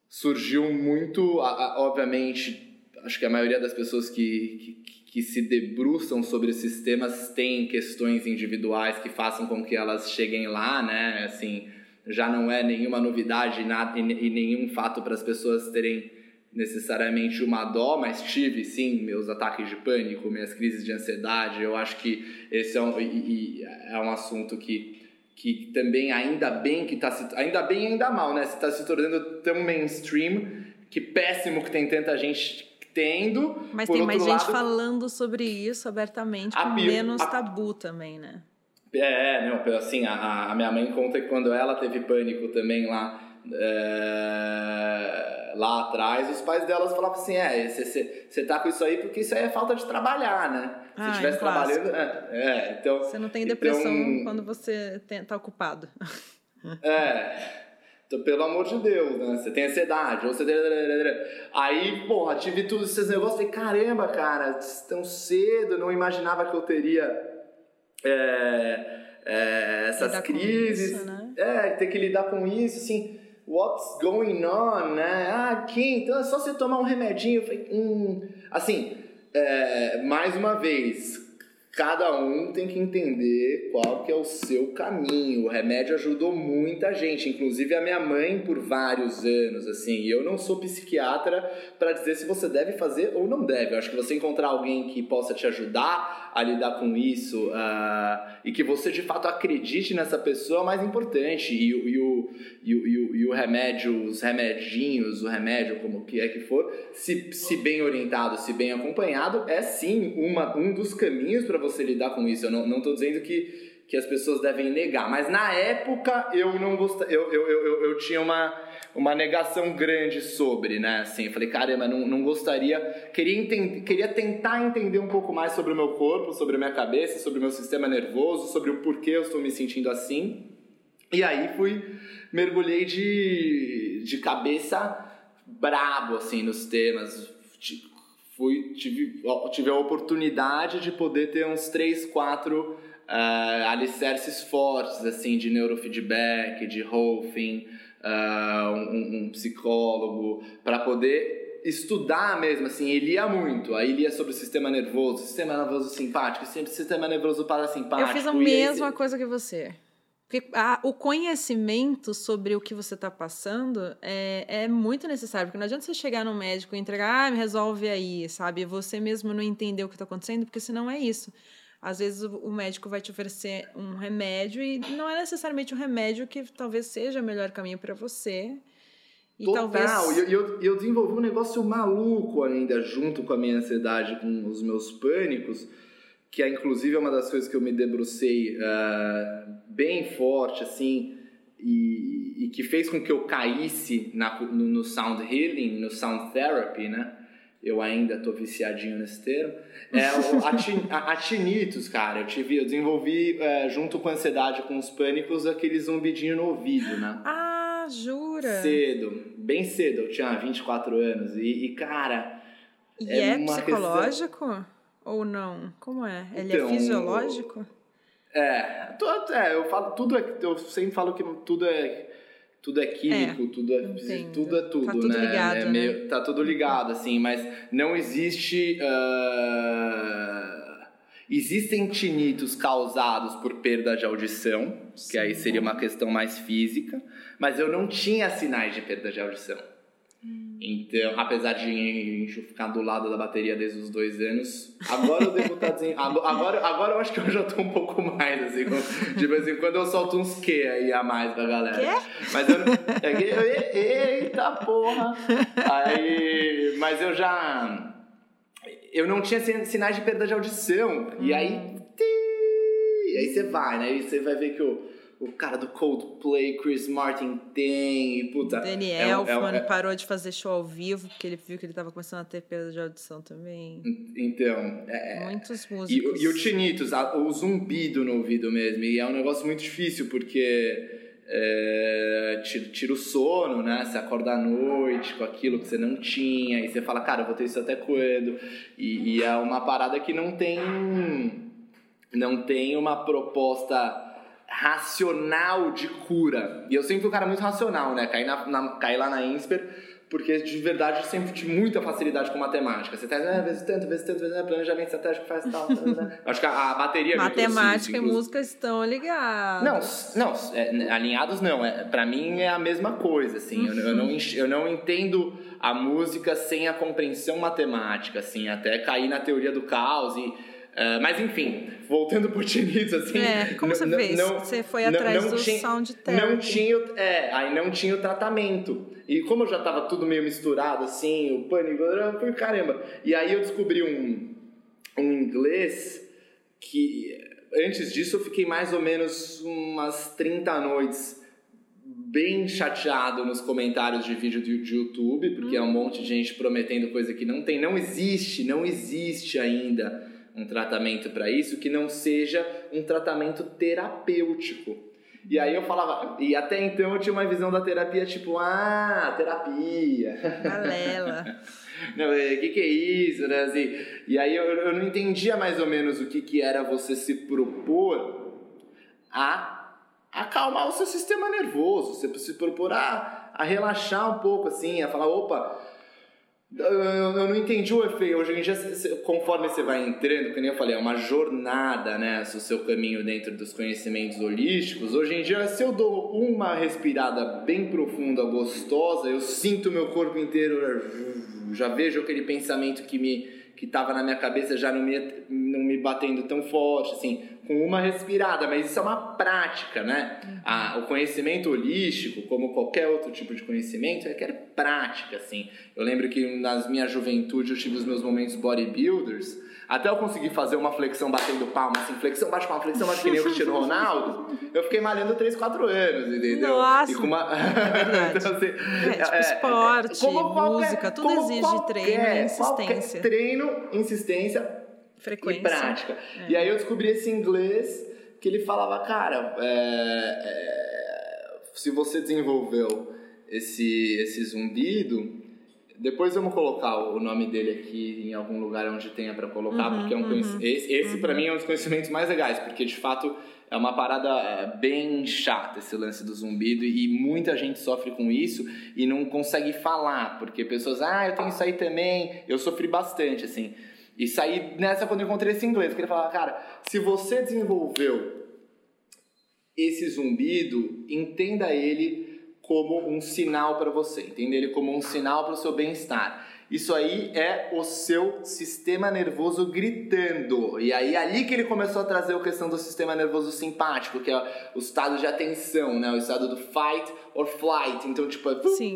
surgiu muito, obviamente, acho que a maioria das pessoas que, que, que se debruçam sobre esses temas tem questões individuais que façam com que elas cheguem lá, né, assim, já não é nenhuma novidade nada, e, e nenhum fato para as pessoas terem necessariamente uma dó, mas tive sim meus ataques de pânico, minhas crises de ansiedade. Eu acho que esse é um, e, e é um assunto que que também ainda bem que está se ainda bem e ainda mal, né? Está se tornando tão mainstream que péssimo que tem tanta gente tendo. Mas tem mais lado, gente falando sobre isso abertamente, com menos a, tabu também, né? É, não, assim, a, a minha mãe conta que quando ela teve pânico também lá é, lá atrás, os pais delas falavam assim: é, você tá com isso aí porque isso aí é falta de trabalhar, né? Se ah, estivesse é trabalhando. É, é, então. Você não tem depressão então, quando você tá ocupado. (laughs) É. Então, pelo amor de Deus, né? Você tem ansiedade, ou você. Aí, porra, tive todos esses negócios. Falei, caramba, cara, tão cedo, não imaginava que eu teria. É, é, essas crises. Isso, né? É, ter que lidar com isso, assim what's going on, né? Ah, aqui, então é só você tomar um remedinho. Hum. Assim, é, mais uma vez, cada um tem que entender qual que é o seu caminho. O remédio ajudou muita gente, inclusive a minha mãe por vários anos, assim. Eu não sou psiquiatra para dizer se você deve fazer ou não deve. Eu acho que você encontrar alguém que possa te ajudar a lidar com isso uh, e que você de fato acredite nessa pessoa é mais importante e, e, o, e, o, e o remédio, os remedinhos, o remédio como que é que for, se, se bem orientado, se bem acompanhado, é sim uma, um dos caminhos para você lidar com isso. Eu não estou dizendo que que as pessoas devem negar. Mas na época eu não gostava, eu, eu, eu, eu, tinha uma, uma negação grande sobre, né? Assim, eu falei, caramba, não, não gostaria, queria, entender, queria tentar entender um pouco mais sobre o meu corpo, sobre a minha cabeça, sobre o meu sistema nervoso, sobre o porquê eu estou me sentindo assim. E aí fui, mergulhei de, de cabeça brabo, assim, nos temas. Fui, tive, tive a oportunidade de poder ter uns três, quatro uh, alicerces fortes, assim, de neurofeedback, de Rolfing, uh, um, um psicólogo, para poder estudar mesmo, assim, ele ia muito, aí ele ia sobre o sistema nervoso, sistema nervoso simpático, sempre sistema nervoso parasimpático. Eu fiz a mesma esse... coisa que você. Porque a, o conhecimento sobre o que você está passando é, é muito necessário, porque não adianta você chegar no médico e entregar, ah, me resolve aí, sabe? Você mesmo não entender o que está acontecendo, porque senão é isso. Às vezes o médico vai te oferecer um remédio e não é necessariamente um remédio que talvez seja o melhor caminho para você. E Total, talvez... eu, eu, eu desenvolvi um negócio maluco ainda junto com a minha ansiedade, com os meus pânicos, que é inclusive uma das coisas que eu me debrucei uh, bem forte, assim, e, e, que fez com que eu caísse na, no, no sound healing, no sound therapy, né? Eu ainda tô viciadinho nesse termo, (laughs) é o atinitos, cara. Eu, tive, eu desenvolvi, é, junto com a ansiedade, com os pânicos, aquele zumbidinho no ouvido, né? Ah, jura? Cedo, bem cedo. Eu tinha 24 anos. E, e cara. E é, é psicológico? Questão... Ou não? Como é? Ele é então, é fisiológico? É, é, eu falo, tudo é. Eu sempre falo que tudo é tudo é químico, é, tudo, é, tudo é tudo, tá tudo né? Ligado, é meio, né? Tá tudo ligado, assim, mas não existe. Uh... Existem tinitos causados por perda de audição, Sim. que aí seria uma questão mais física, mas eu não tinha sinais de perda de audição. Hum. Então, apesar de gente ficar do lado da bateria desde os dois anos, agora eu devo estar desen... agora, agora eu acho que eu já tô um pouco mais, assim, de vez em quando eu solto uns que aí a mais pra galera. Quê? Mas eu não. Eita porra! Aí. Mas eu já. Eu não tinha sinais de perda de audição. E aí. E aí você vai, né? E você vai ver que o o cara do Coldplay, Chris Martin tem, e puta. Daniel é, é, é, parou de fazer show ao vivo, porque ele viu que ele tava começando a ter perda de audição também. Então. É, Muitos músicos. E, e o tinnitus, o zumbido no ouvido mesmo. E é um negócio muito difícil, porque. É, tira, tira, o sono, né? Você acorda à noite com aquilo que você não tinha, e você fala, cara, eu vou ter isso até quando? E, e é uma parada que não tem. Não tem uma proposta racional de cura. E eu sempre fui um cara muito racional, né? Caí, na, na, caí lá na INSPER, porque de verdade eu sempre tive muita facilidade com matemática. Você tá ah, vezes tanto, vezes tanto, vezes tanto, planejamento estratégico faz tal. Acho que a, a bateria. É matemática e música estão ligados. Não, não é, alinhados não. É, para mim é a mesma coisa, assim. Uhum. Eu, eu, não, eu não entendo a música sem a compreensão matemática, assim, até cair na teoria do caos e Uh, mas enfim, voltando pro Tinnitus, assim. É, como você fez? Não, você foi atrás não, do tinha, sound therapy. Não tinha, é, aí não tinha o tratamento. E como eu já tava tudo meio misturado, assim, o pânico, eu falei, caramba. E aí eu descobri um, um inglês que, antes disso, eu fiquei mais ou menos umas 30 noites bem chateado nos comentários de vídeo do YouTube, porque hum. é um monte de gente prometendo coisa que não tem, não existe, não existe ainda um tratamento para isso que não seja um tratamento terapêutico. E aí eu falava, e até então eu tinha uma visão da terapia tipo, ah, terapia. Galela. (laughs) não, o é, que, que é isso, né? Assim, e aí eu, eu não entendia mais ou menos o que, que era você se propor a acalmar o seu sistema nervoso, você se propor a, a relaxar um pouco, assim, a falar, opa, eu, não entendi o efeito. Hoje em dia, conforme você vai entrando, que nem eu falei, é uma jornada, né? O seu caminho dentro dos conhecimentos holísticos. Hoje em dia, se eu dou uma respirada bem profunda, gostosa, eu sinto meu corpo inteiro, já vejo aquele pensamento que me que estava na minha cabeça já não me, não me batendo tão forte, assim, com uma respirada, mas isso é uma prática, né? Ah, o conhecimento holístico, como qualquer outro tipo de conhecimento, é que é prática, assim. Eu lembro que nas minha juventude eu tive os meus momentos bodybuilders, até eu conseguir fazer uma flexão batendo palma, assim, flexão bate palma, flexão bate que nem o Cristiano Ronaldo, eu fiquei malhando 3, 4 anos, entendeu? Nossa! E com uma... É (laughs) então, assim, é, tipo é, esporte, qualquer, música, tudo exige qualquer, treino e insistência. treino, insistência Frequência. e prática. É. E aí eu descobri esse inglês que ele falava, cara, é, é, se você desenvolveu esse, esse zumbido depois vamos colocar o nome dele aqui em algum lugar onde tenha para colocar, uhum, porque é um uhum, esse, esse uhum. para mim é um dos conhecimentos mais legais, porque de fato é uma parada é, bem chata esse lance do zumbido e muita gente sofre com isso e não consegue falar, porque pessoas, ah, eu tenho isso aí também, eu sofri bastante, assim. E saí nessa quando eu encontrei esse inglês, porque ele falava, cara, se você desenvolveu esse zumbido, entenda ele como um sinal para você, entende ele como um sinal para o seu bem-estar. Isso aí é o seu sistema nervoso gritando. E aí ali que ele começou a trazer a questão do sistema nervoso simpático, que é o estado de atenção, né? O estado do fight or flight. Então, tipo, é... Sim.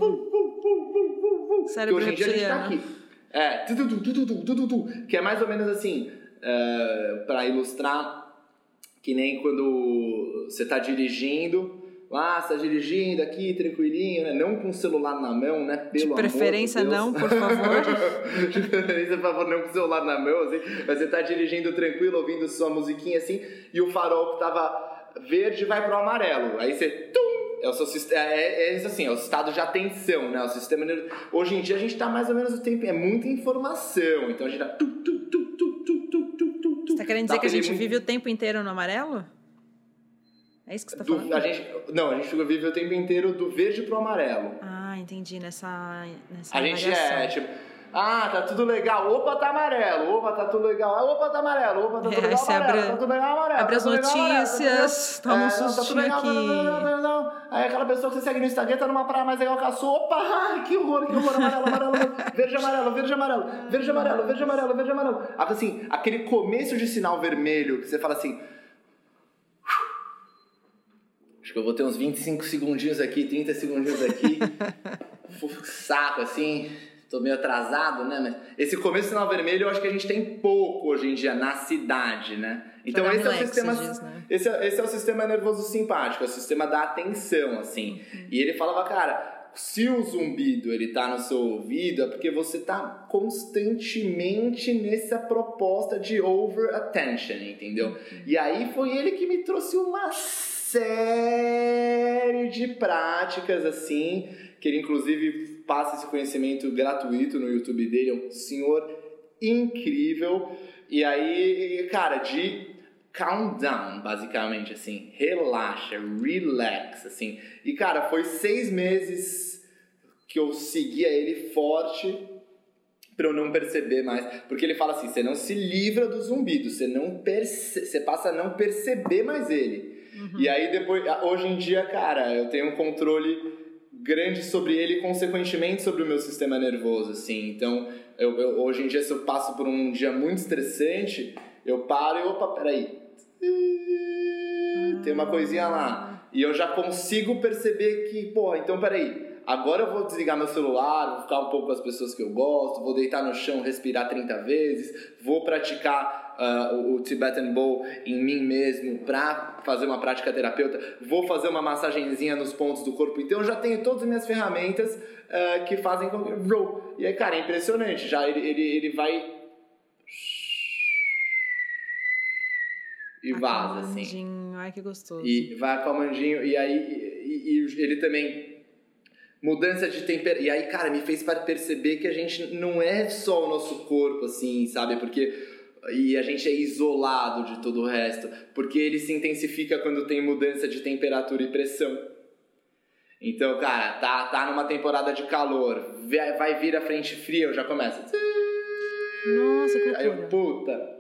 Cérebro que hoje em dia a gente tá aqui. É, tu, tu, tu, que é mais ou menos assim, uh, é, para ilustrar, que nem quando você está dirigindo lá, está dirigindo aqui, tranquilinho, né? Não com o celular na mão, né? Pelo de preferência de não, por favor. (laughs) de preferência, por favor, não com o celular na mão, assim. Mas você está dirigindo tranquilo, ouvindo sua musiquinha assim, e o farol que tava verde vai pro amarelo. Aí você... Tum, é o seu sistema, é, é, é assim, é o estado de atenção, né? O sistema hoje em dia a gente está mais ou menos o tempo, é muita informação, então a gente tá Você tá querendo dizer que a gente vive o tempo inteiro no amarelo? É isso que você tá falando? a gente, não, a gente vive o tempo inteiro do verde pro amarelo. Ah, entendi. Nessa. nessa a gente é, tipo. Ah, tá tudo legal. Opa, tá amarelo. Opa, tá tudo legal. Ah, opa, tá amarelo. Opa, tá tudo É, legal. Amarelo. abre- tá tudo legal amarelo. abre tá as tudo legal, amarelo, notícias, tá tudo toma um legal. É, tá tudo sustinho tá tudo aqui. tá tudo. Aí aquela pessoa que você segue no Instagram tá numa praia mais legal que a sua. Opa, (laughs) ai, que horror, que horror. Amarelo, amarelo, verde, amarelo, verde, amarelo, verde, amarelo, verde, amarelo, verde, amarelo. Assim, aquele começo de sinal vermelho que você fala assim. Acho que eu vou ter uns 25 segundinhos aqui, 30 segundinhos aqui. (laughs) Saco, assim. Tô meio atrasado, né? Mas esse começo sinal vermelho eu acho que a gente tem pouco hoje em dia na cidade, né? Então esse é o sistema. diz, né? Esse é, esse é o sistema nervoso simpático, é o sistema da atenção, assim. E ele falava, cara, se o zumbido ele tá no seu ouvido, é porque você tá constantemente nessa proposta de over attention, entendeu? E aí foi ele que me trouxe uma série de práticas, assim, que ele inclusive passa esse conhecimento gratuito no YouTube dele, é um senhor incrível. E aí, cara, de countdown, basicamente, assim, relaxa, relax, assim. E, cara, foi seis meses que eu seguia ele forte pra eu não perceber mais. Porque ele fala assim, você não se livra do zumbido, você não perce... você passa a não perceber mais ele. E aí depois, hoje em dia, cara, eu tenho um controle grande sobre ele e consequentemente sobre o meu sistema nervoso, assim. Então, eu, eu- hoje em dia, se eu passo por um dia muito estressante, eu paro e, opa, peraí. Tem uma coisinha lá. E eu já consigo perceber que, pô, então peraí. Agora eu vou desligar meu celular, vou ficar um pouco com as pessoas que eu gosto, vou deitar no chão, respirar 30 vezes, vou praticar ah, o, Tibetan Bowl em mim mesmo pra fazer uma prática terapeuta, vou fazer uma massagenzinha nos pontos do corpo. Então eu já tenho todas as minhas ferramentas ah, que fazem com que. E aí, cara, é impressionante. Já ele, ele, ele vai. E vaza, assim. Ai, que gostoso. E vai acalmandinho. E aí e, e- e ele também. Mudança de temperatura. E aí, cara, me fez para perceber que a gente não é só o nosso corpo, assim, sabe? Porque. E a gente é isolado de todo o resto. Porque ele se intensifica quando tem mudança de temperatura e pressão. Então, cara, tá, tá numa temporada de calor, vai vir a frente fria, eu já começo. Nossa, que Aí eu, puta,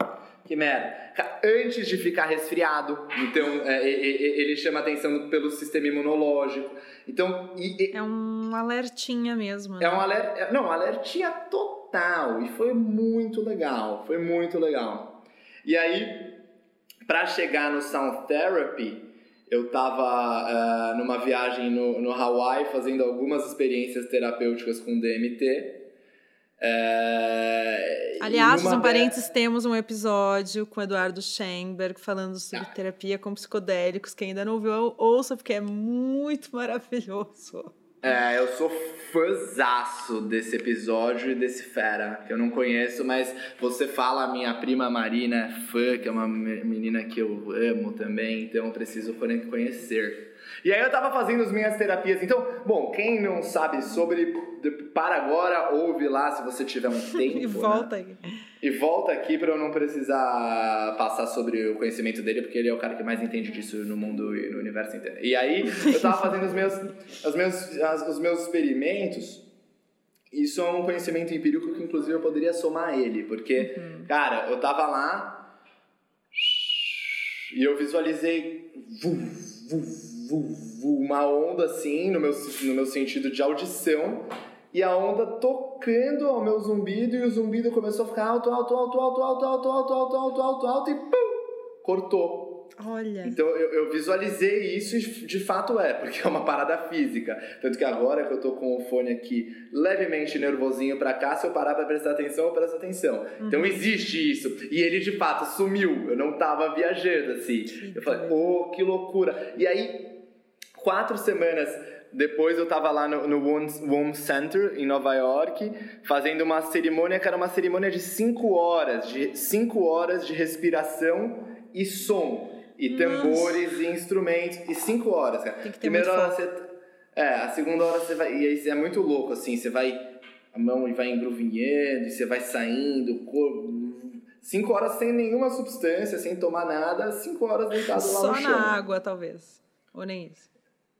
que merda. Antes de ficar resfriado, então é, e- ele chama atenção pelo sistema imunológico. Então, e- e- É um alertinha mesmo. né? é um alerta, não, alertinha total. E foi muito legal, foi muito legal. E aí, pra chegar no Sound Therapy, eu tava ah, numa viagem no, no Hawaii fazendo algumas experiências terapêuticas com DMT. É, Aliás, um parênteses, temos um episódio com o Eduardo Schenberg falando sobre Ah. terapia com psicodélicos. Quem ainda não ouviu, ouça, porque é muito maravilhoso. É, eu sou fãzaço desse episódio e desse fera, que eu não conheço, mas você fala, minha prima Marina é fã, que é uma me- menina que eu amo também, então eu preciso conhecer. E aí eu tava fazendo as minhas terapias, então, bom, quem não sabe sobre, para agora, ouve lá se você tiver um (laughs) tempo. E né? volta aí. E volta aqui pra eu não precisar passar sobre o conhecimento dele, porque ele é o cara que mais entende disso no mundo e no universo inteiro. E aí, eu tava fazendo os meus, os meus, as- os meus experimentos. Isso é um conhecimento empírico que, inclusive, eu poderia somar a ele, porque, cara, eu tava lá e eu visualizei vu, vu, vu, vu, uma onda assim, no meu, no meu sentido de audição, e a onda tocando ao meu zumbido, e o zumbido começou a ficar alto, alto, alto, alto, alto, alto, alto, alto, alto, alto, alto, e pum! Cortou. Olha. Então eu, eu visualizei isso e de fato é, porque é uma parada física. Tanto que agora que eu tô com o fone aqui levemente nervosinho pra cá, se eu parar pra prestar atenção, eu presto atenção. Então existe isso. E ele de fato sumiu. Eu não tava viajando assim. Eu falei, oh, que loucura. E aí, quatro semanas depois eu tava lá no, no Womb Center, em Nova York, fazendo uma cerimônia que era uma cerimônia de cinco horas, de cinco horas de respiração e som. E Nossa. tambores e instrumentos. E cinco horas, cara. Tem que ter Primeira hora você. É, a segunda hora você vai. E aí é muito louco, assim, você vai. A mão vai engruvinhando, e você vai saindo, o corpo. Cinco horas sem nenhuma substância, sem tomar nada, cinco horas deitado lá Só no chão. na água, talvez. Ou nem isso.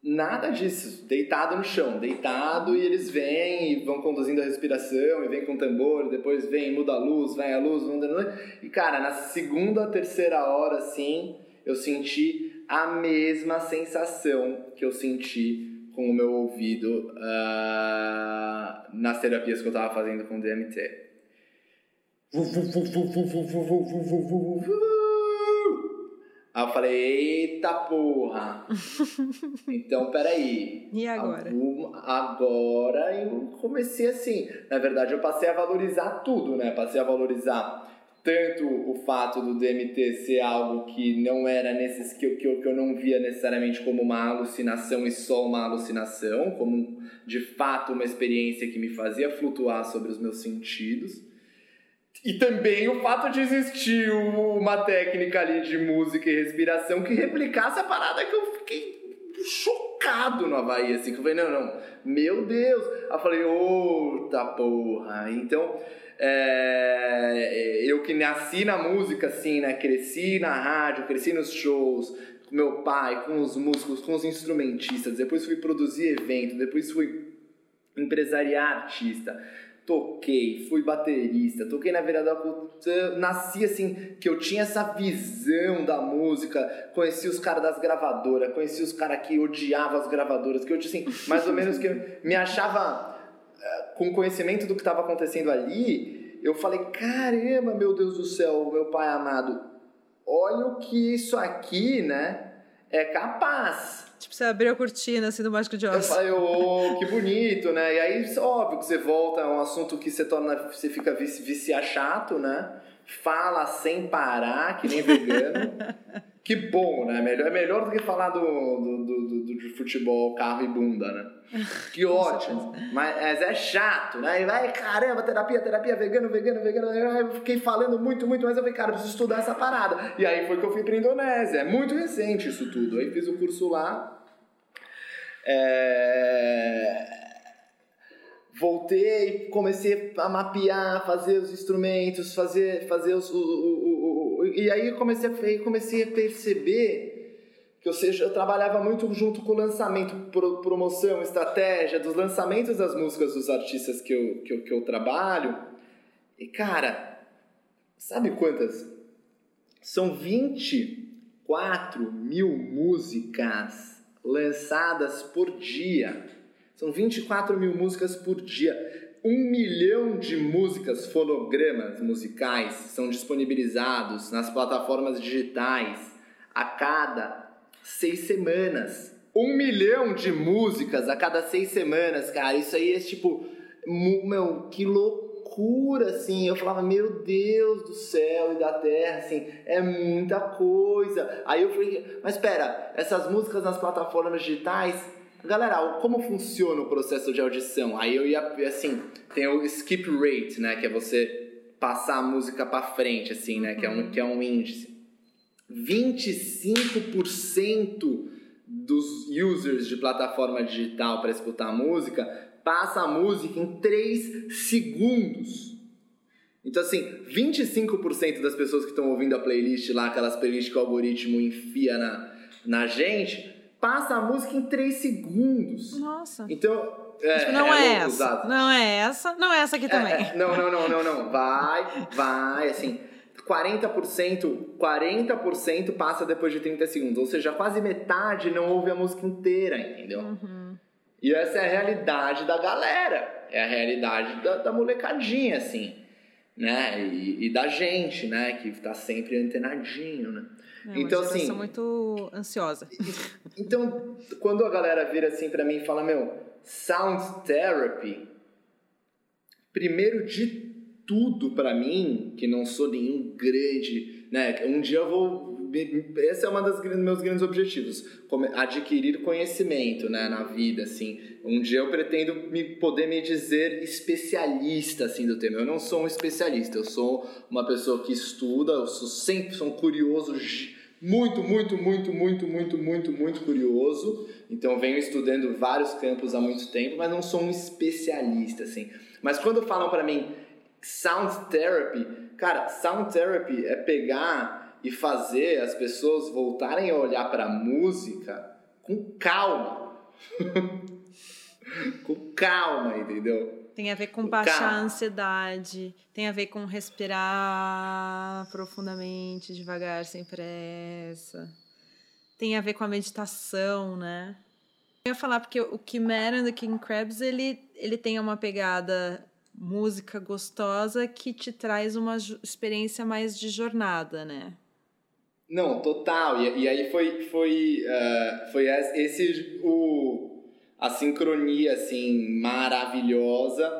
Nada disso, deitado no chão, deitado e eles vêm e vão conduzindo a respiração e vem com o tambor, depois vem, muda a luz, vem a luz, muda E cara, na segunda, terceira hora assim, eu senti a mesma sensação que eu senti com o meu ouvido uh, nas terapias que eu tava fazendo com DMT. Aí eu falei, eita porra! (laughs) então, peraí. E agora? Agora eu comecei assim. Na verdade, eu passei a valorizar tudo, né? Passei a valorizar tanto o fato do DMT ser algo que não era nesses que que que eu não via necessariamente como uma alucinação e só uma alucinação, como de fato uma experiência que me fazia flutuar sobre os meus sentidos e também o fato de existir uma técnica ali de música e respiração que replicasse a parada que eu fiquei chocado no Havaí, assim, que eu falei, não, não, meu Deus. Aí eu falei, outra porra. Então, é, eu que nasci na música, assim, né, cresci na rádio, cresci nos shows, com meu pai, com os músicos, com os instrumentistas, depois fui produzir evento, depois fui empresariar artista toquei, fui baterista, toquei na virada cultura, nasci assim, que eu tinha essa visão da música, conheci os caras das gravadoras, conheci os caras que odiavam as gravadoras, que eu assim, mais ou menos que (laughs) me achava uh, com conhecimento do que estava acontecendo ali, eu falei, caramba, meu Deus do céu, meu pai amado, olha o que isso aqui, né, é capaz. Tipo, você abriu a cortina assim do Mágico de Oz. Eu falei, oh, (laughs) que bonito, né? E aí, óbvio que você volta, é um assunto que você torna, você fica viciar chato, né? Fala sem parar, que nem vegano. (laughs) que bom, né? Melhor, é melhor do que falar do, do, do, do, do futebol, carro e bunda, né? (laughs) Que ótimo. Mas é chato, né? E vai, caramba, terapia, terapia, vegano, vegano, vegano. Eu fiquei falando muito, muito, mas eu falei, cara, eu preciso estudar essa parada. E aí foi que eu fui pra Indonésia. É muito recente isso tudo. Aí fiz o curso lá. É... Voltei, comecei a mapear, fazer os instrumentos, fazer, fazer os. O, o, e aí comecei a, comecei a perceber que, ou seja, eu trabalhava muito junto com o lançamento, pro, promoção, estratégia, dos lançamentos das músicas dos artistas que eu, que eu, que eu trabalho. E, cara, sabe quantas? São 24 mil músicas lançadas por dia. São 24 mil músicas por dia. Um milhão de músicas, fonogramas musicais são disponibilizados nas plataformas digitais a cada seis semanas. Um milhão de músicas a cada seis semanas, cara. Isso aí é tipo, meu, que loucura, assim. Eu falava, meu Deus do céu e da terra, assim, é muita coisa. Aí eu falei, mas espera, essas músicas nas plataformas digitais, galera, como funciona o processo de audição? Aí eu ia, assim, tem o skip rate, né, que é você passar a música para frente, assim, né, que é um, que é um índice. 25% dos users de plataforma digital para escutar música passa a música em 3 segundos. Então, assim, 25% das pessoas que estão ouvindo a playlist lá, aquelas playlists que o algoritmo enfia na, na gente, passa a música em 3 segundos. Nossa. Então, é, tipo, não é, é essa. Não é essa. Não é essa aqui é, também. É, não, não, não, não, não. Vai, vai, assim. 40%, 40% passa depois de 30 segundos. Ou seja, quase metade não ouve a música inteira, entendeu? Uhum. E essa é a realidade da galera. É a realidade da, da molecadinha, assim. Né? E, e, da gente, né? Que tá sempre antenadinho, né? É então, assim. Eu muito ansiosa. Então, quando a galera vira assim para mim e fala, meu, sound therapy, primeiro de tudo para mim, que não sou nenhum grande, né? Um dia eu vou esse é uma das meus grandes objetivos, adquirir conhecimento, né, na vida, assim. Um dia eu pretendo me, poder me dizer especialista, assim, do tema. Eu não sou um especialista, eu sou uma pessoa que estuda, eu sou sempre sou um curioso, muito, muito, muito, muito, muito, muito, muito curioso. Então venho estudando vários campos há muito tempo, mas não sou um especialista, assim. Mas quando falam para mim sound therapy, cara, sound therapy é pegar e fazer as pessoas voltarem a olhar para música com calma. (laughs) com calma, entendeu? Tem a ver com baixar a ansiedade, tem a ver com respirar profundamente, devagar, sem pressa. Tem a ver com a meditação, né? Eu ia falar porque o Chimera the King Crabs, ele, ele tem uma pegada música gostosa que te traz uma experiência mais de jornada, né? Não, total. E, e aí foi, foi, uh, foi esse o, a sincronia assim maravilhosa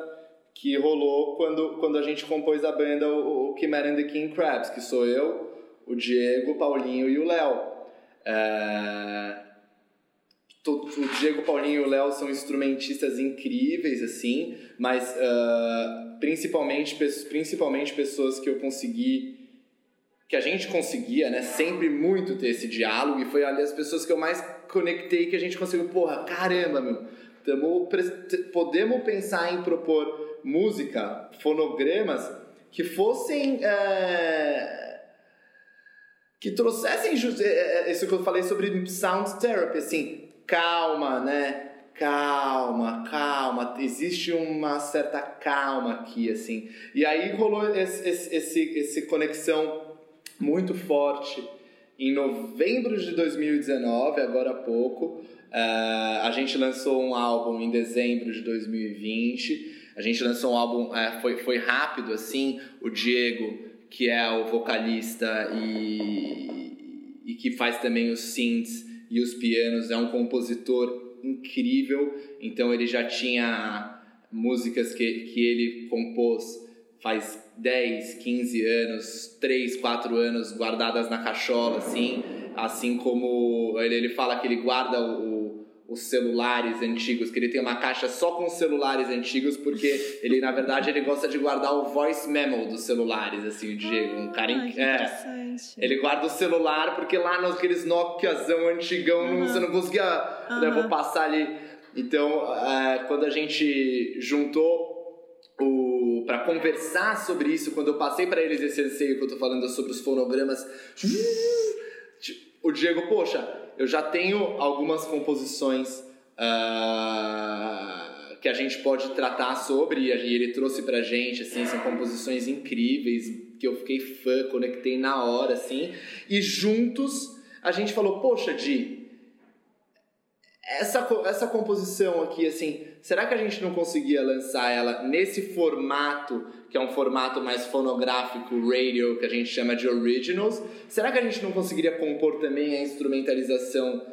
que rolou quando, quando a gente compôs a banda o, o Chimera and the King Crabs, que sou eu, o Diego, o Paulinho e o Léo. Uh, o Diego, o Paulinho e o Léo são instrumentistas incríveis, assim, mas uh, principalmente, principalmente pessoas que eu consegui que a gente conseguia, né, sempre muito ter esse diálogo e foi ali as pessoas que eu mais conectei que a gente conseguiu, porra, caramba, meu, tamo, podemos pensar em propor música, fonogramas que fossem é, que trouxessem é, é, isso que eu falei sobre sound therapy, assim, calma, né? Calma, calma, existe uma certa calma aqui, assim. E aí rolou esse, esse, esse, esse conexão muito forte em novembro de 2019, agora há pouco. Uh, a gente lançou um álbum em dezembro de 2020. A gente lançou um álbum, uh, foi, foi rápido assim. O Diego, que é o vocalista e, e que faz também os synths e os pianos, é um compositor incrível. Então ele já tinha músicas que, que ele compôs faz 10, 15 anos, 3, 4 anos guardadas na cachola, assim, assim como ele, ele fala que ele guarda o, os celulares antigos, que ele tem uma caixa só com celulares antigos, porque ele, na verdade, ele gosta de guardar o voice memo dos celulares, assim, o Diego, um cara ah, é, Ele guarda o celular, porque lá naqueles Nokiazão antigão, uhum. você não conseguia, uhum. né, vou passar ali. Então, é, quando a gente juntou o para conversar sobre isso, quando eu passei para eles esse anseio que eu tô falando sobre os fonogramas, o Diego, poxa, eu já tenho algumas composições uh, que a gente pode tratar sobre e ele trouxe pra gente, assim, são composições incríveis que eu fiquei fã, conectei na hora, assim, e juntos a gente falou, poxa, Di, essa, essa composição aqui, assim, será que a gente não conseguia lançar ela nesse formato, que é um formato mais fonográfico, radio, que a gente chama de originals? Será que a gente não conseguiria compor também a instrumentalização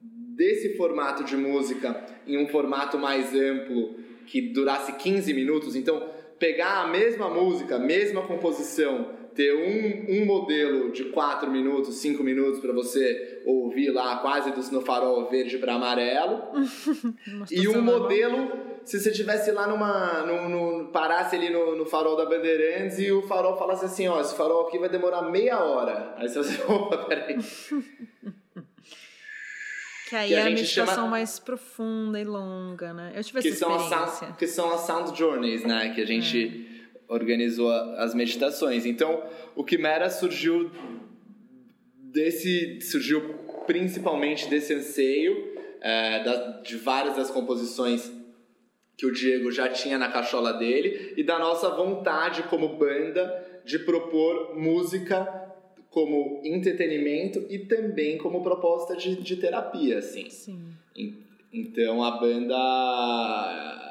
desse formato de música em um formato mais amplo, que durasse 15 minutos? Então, pegar a mesma música, a mesma composição, ter um, um modelo de 4 minutos, 5 minutos para você ouvir lá, quase do no farol verde para amarelo. (laughs) e um modelo, se você estivesse lá numa. No, no, parasse ali no, no, farol da Bandeirantes e o farol falasse assim: ó, esse farol aqui vai demorar meia hora. Aí você, (laughs) opa, peraí. (laughs) Que aí que é a, a meditação chama... mais profunda e longa, né? Eu tive que essa experiência. São sound, que são as sound journeys, né? Que a gente... É organizou as meditações. Então, o Quimera surgiu desse surgiu principalmente desse anseio é, da, de várias das composições que o Diego já tinha na cachola dele e da nossa vontade como banda de propor música como entretenimento e também como proposta de, de terapia, assim. Sim. Então a banda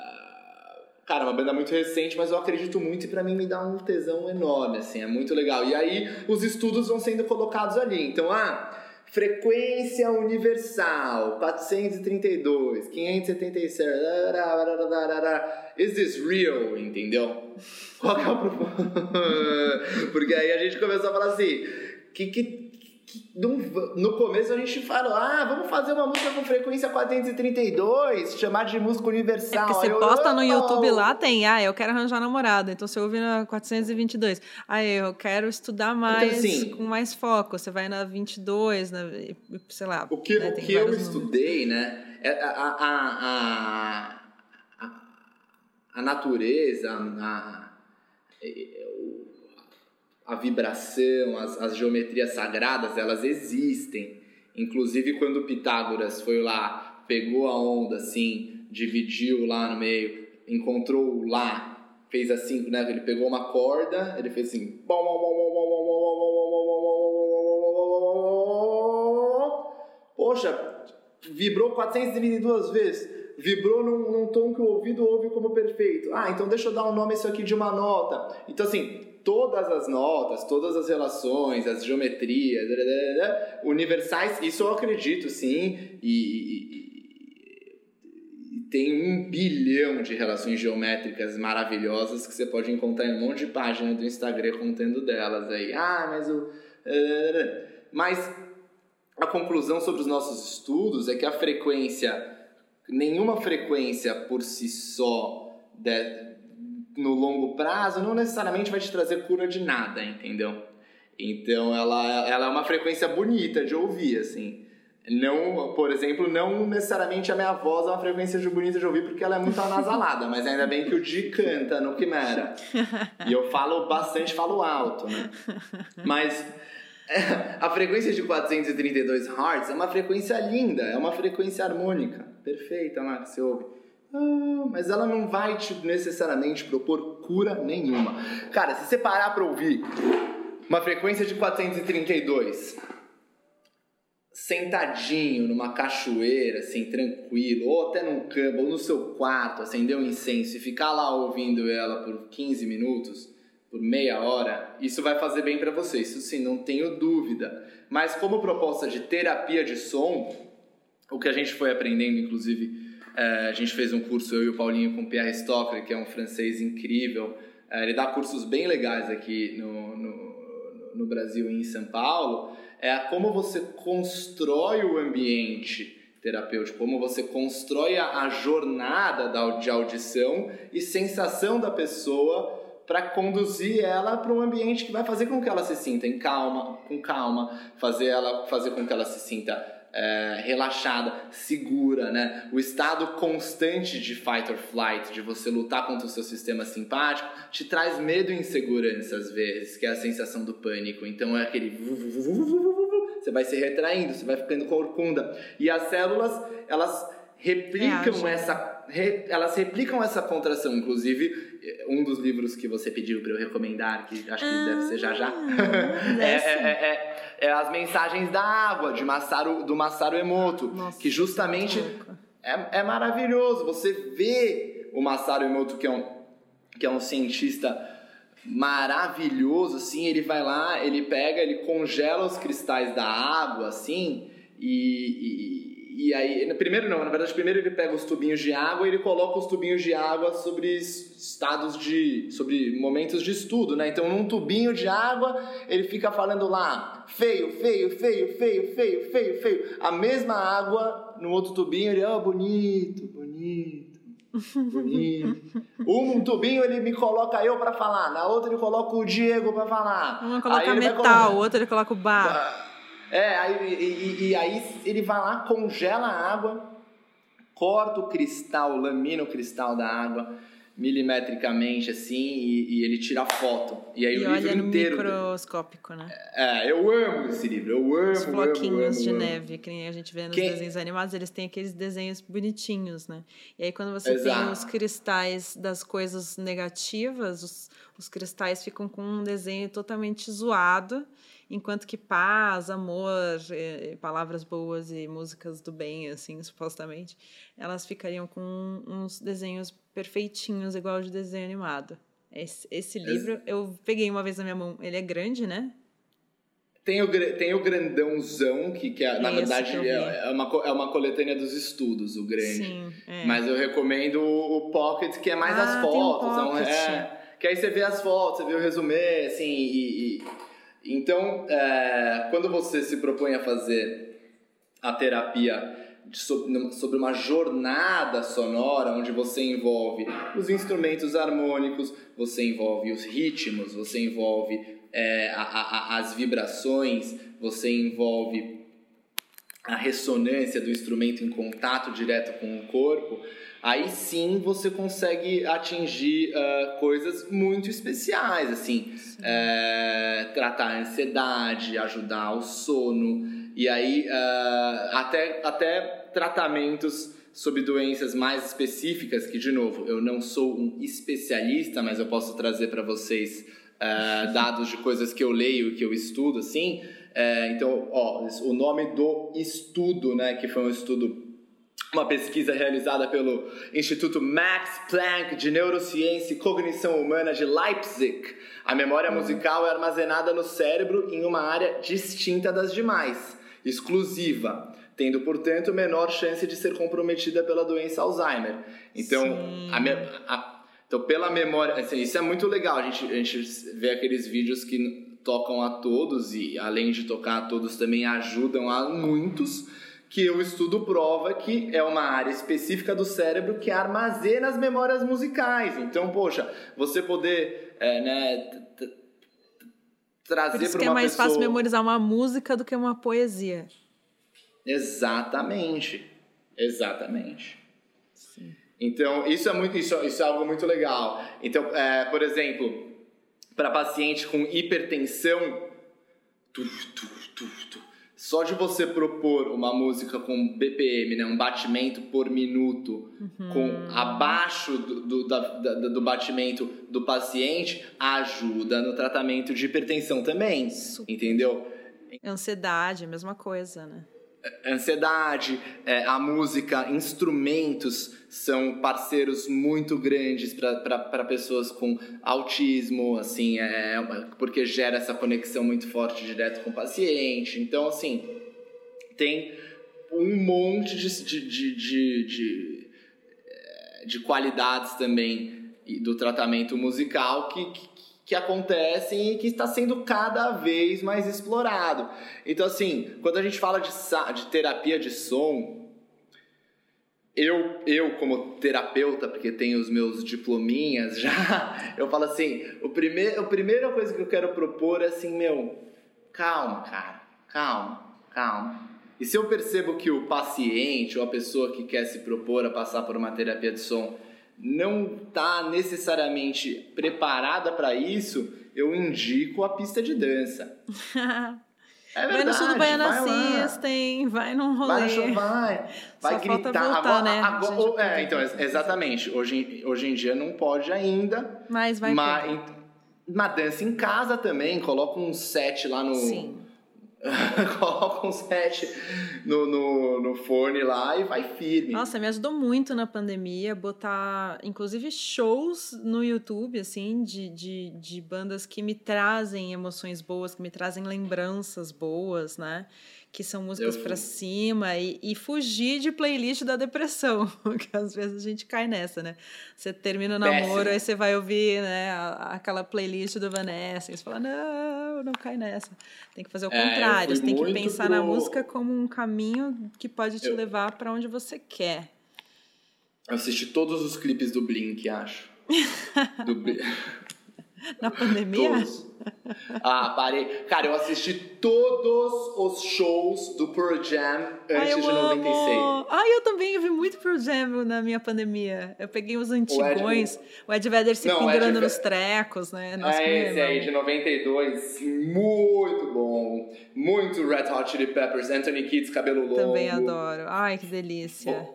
Cara, uma banda muito recente, mas eu acredito muito e para mim me dá um tesão enorme, assim, é muito legal. E aí os estudos vão sendo colocados ali. Então, ah, frequência universal, 432, 577, is this real? Entendeu? Qual que é o (laughs) Porque aí a gente começou a falar assim, que que no começo a gente falou, ah, vamos fazer uma música com frequência 432, chamar de música universal. É porque você posta no YouTube lá, tem, ah, eu quero arranjar namorado, então você ouve na 422. Ah, eu quero estudar então, mais, então, assim, com mais foco, você vai na 22, na, sei lá. O que, né, o que eu números. estudei, né, é a, a, a, a, a natureza, a, a vibração, as, as geometrias sagradas, elas existem. Inclusive, quando Pitágoras foi lá pegou a onda assim, dividiu lá no meio, encontrou o lá, fez assim, né? Ele pegou uma corda, ele fez assim. Poxa, vibrou 432 vezes. Vibrou num, num tom que o ouvido ouve como perfeito. Ah, então deixa eu dar o um nome isso aqui de uma nota. Então, assim, todas as notas, todas as relações, as geometrias, universais, isso eu acredito sim, e, e, tem um bilhão de relações geométricas maravilhosas que você pode encontrar em um monte de página do Instagram contando delas aí. Ah, mas o. Mas a conclusão sobre os nossos estudos é que a frequência, nenhuma frequência por si só de, no longo prazo não necessariamente vai te trazer cura de nada, entendeu? Então ela, ela é uma frequência bonita de ouvir, assim. Não, por exemplo, não necessariamente a minha voz é uma frequência de bonita de ouvir porque ela é muito anasalada, mas ainda bem que o Di canta no Quimera. E eu falo bastante, falo alto, né? Mas (laughs) a frequência de 432 Hz é uma frequência linda, é uma frequência harmônica, perfeita que você ouve. Ah, mas ela não vai te necessariamente propor cura nenhuma. Cara, se você parar para ouvir uma frequência de 432, sentadinho numa cachoeira, assim, tranquilo, ou até num campo, ou no seu quarto, acender um incenso e ficar lá ouvindo ela por 15 minutos, por meia hora, isso vai fazer bem para você, isso sim, não tenho dúvida. Mas como proposta de terapia de som, o que a gente foi aprendendo, inclusive, a gente fez um curso, eu e o Paulinho, com Pierre Stocker, que é um francês incrível. É, ele dá cursos bem legais aqui no, no, no Brasil e em São Paulo. É como você constrói o ambiente terapêutico, como você constrói a, a jornada da, de audição e sensação da pessoa para conduzir ela para um ambiente que vai fazer com que ela se sinta em calma, com calma, fazer ela fazer com que ela se sinta é, relaxada, segura, né? O estado constante de fight or flight, de você lutar contra o seu sistema simpático, te traz medo e insegurança às vezes, que é a sensação do pânico. Então é aquele você vai se retraindo, você vai ficando corcunda. E as células, elas replicam essa elas replicam essa contração, inclusive um dos livros que você pediu para eu recomendar, que acho que ah, deve ser já já, (laughs) é, é, é, é é as mensagens da água de Masaru, do Masaru Emoto, Nossa, que justamente é, é maravilhoso. Você vê o Masaru Emoto, que é um, que é um cientista maravilhoso, assim, ele vai lá, ele pega, ele congela os cristais da água, assim, e, e e aí, primeiro não, na verdade, primeiro ele pega os tubinhos de água e ele coloca os tubinhos de água sobre estados de. sobre momentos de estudo, né? Então, num tubinho de água, ele fica falando lá, feio, feio, feio, feio, feio, feio, feio. A mesma água, no outro tubinho, ele, ó, oh, bonito, bonito. Bonito. Um tubinho ele me coloca eu para falar, na outra ele coloca o Diego para falar. Um coloca metal, o outro ele coloca o bar. É, aí, e, e, aí ele vai lá, congela a água, corta o cristal, lamina o cristal da água milimetricamente assim e, e ele tira a foto. E aí e o livro inteiro. microscópico, né? É, eu amo esse livro, eu amo. Os floquinhos amo, de amo, neve, que nem a gente vê nos Quem... desenhos animados, eles têm aqueles desenhos bonitinhos, né? E aí quando você Exato. tem os cristais das coisas negativas, os, os cristais ficam com um desenho totalmente zoado enquanto que paz, amor, e, palavras boas e músicas do bem, assim, supostamente, elas ficariam com uns desenhos perfeitinhos, igual de desenho animado. Esse, esse livro eu peguei uma vez na minha mão, ele é grande, né? Tem o, tem o grandãozão, que, que é, na verdade é, é, uma, é uma coletânea dos estudos, o grande. Sim, é. Mas eu recomendo o, Pocket, que é mais ah, as fotos. Um é, que aí você vê as fotos, você vê o resumê, assim, e, e então, é, quando você se propõe a fazer a terapia sobre uma jornada sonora onde você envolve os instrumentos harmônicos, você envolve os ritmos, você envolve é, a, a, as vibrações, você envolve a ressonância do instrumento em contato direto com o corpo, aí sim você consegue atingir uh, coisas muito especiais, assim, é, tratar a ansiedade, ajudar o sono, e aí uh, até, até tratamentos sobre doenças mais específicas, que, de novo, eu não sou um especialista, mas eu posso trazer para vocês uh, (laughs) dados de coisas que eu leio e que eu estudo, assim. Uh, então, ó, o nome do estudo, né, que foi um estudo uma pesquisa realizada pelo Instituto Max Planck de Neurociência e Cognição Humana de Leipzig. A memória musical é armazenada no cérebro em uma área distinta das demais, exclusiva, tendo, portanto, menor chance de ser comprometida pela doença Alzheimer. Então, a, a, então pela memória, assim, isso é muito legal. A gente, a gente vê aqueles vídeos que tocam a todos e, além de tocar a todos, também ajudam a muitos que o estudo prova que é uma área específica do cérebro que armazena as memórias musicais. Então, poxa, você poder é, né, trazer para uma pessoa... que é mais pessoa... fácil memorizar uma música do que uma poesia. Exatamente. Exatamente. Sim. Então, isso é, muito, isso, isso é algo muito legal. Então, é, por exemplo, para paciente com hipertensão, tu, tu, tu, só de você propor uma música com BPM, né, um batimento por minuto, uhum. com abaixo do, do, da, da, do batimento do paciente, ajuda no tratamento de hipertensão também, Super. entendeu? Ansiedade, mesma coisa, né? Ansiedade, é, a música, instrumentos são parceiros muito grandes para pessoas com autismo, assim, é, porque gera essa conexão muito forte direto com o paciente. Então, assim, tem um monte de, de, de, de, de, de qualidades também do tratamento musical que, que acontecem e que está sendo cada vez mais explorado. Então, assim, quando a gente fala de, de terapia de som, eu, eu como terapeuta, porque tenho os meus diplominhas já, (laughs) eu falo assim, o primeir, a primeira coisa que eu quero propor é assim, meu, calma, cara, calma, calma. E se eu percebo que o paciente ou a pessoa que quer se propor a passar por uma terapia de som não está necessariamente preparada para isso, eu indico a pista de dança. (laughs) É verdade, vai no sul do Baiana System, vai num rolê. Vai, no vai, vai Só gritar. Voltar, agora, né? Agora, é, então, exatamente. Hoje, hoje em dia não pode ainda. Mas vai mas, Uma dança em casa também, coloca um set lá no. Sim (laughs) coloca um set no, no, no fone lá e vai firme. Nossa, me ajudou muito na pandemia botar, inclusive, shows no YouTube, assim, de, de, de bandas que me trazem emoções boas, que me trazem lembranças boas, né? Que são músicas para cima e, e, fugir de playlist da depressão, (laughs) que às vezes a gente cai nessa, né? Você termina o namoro, Péssimo. aí você vai ouvir, né, aquela playlist do Vanessa, e você fala, não, não cai nessa. Tem que fazer o é, contrário, você tem que pensar pro... na música como um caminho que pode te eu... levar para onde você quer. Eu assisti todos os clipes do Blink, acho. (laughs) do... (laughs) Na pandemia? Todos. Ah, parei. Cara, eu assisti todos os shows do Pearl Jam antes Ai, de 96. Amo. Ai, eu também vi muito Pearl Jam na minha pandemia. Eu peguei os antigões, o Ed, o Ed Vedder se Não, pendurando Ed... nos trecos, né? Nossa, é esse aí, de 92. Muito bom. Muito Red Hot Chili Peppers. Anthony Kids, cabelo longo. Também adoro. Ai, que delícia.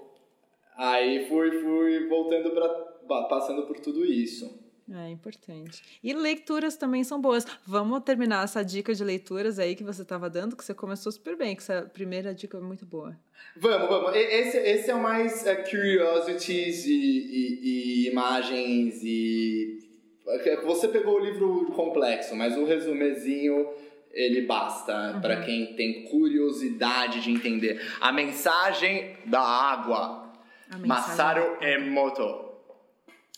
Aí fui, fui voltando para passando por tudo isso. É importante. E leituras também são boas. Vamos terminar essa dica de leituras aí que você estava dando, que você começou super bem, que essa primeira dica é muito boa. Vamos, vamos. Esse, esse é o mais uh, curiosities e, e, e, imagens e. É você pegou o livro complexo, mas o resumezinho ele basta uhum. para quem tem curiosidade de entender. A mensagem da água. Masaru Emoto.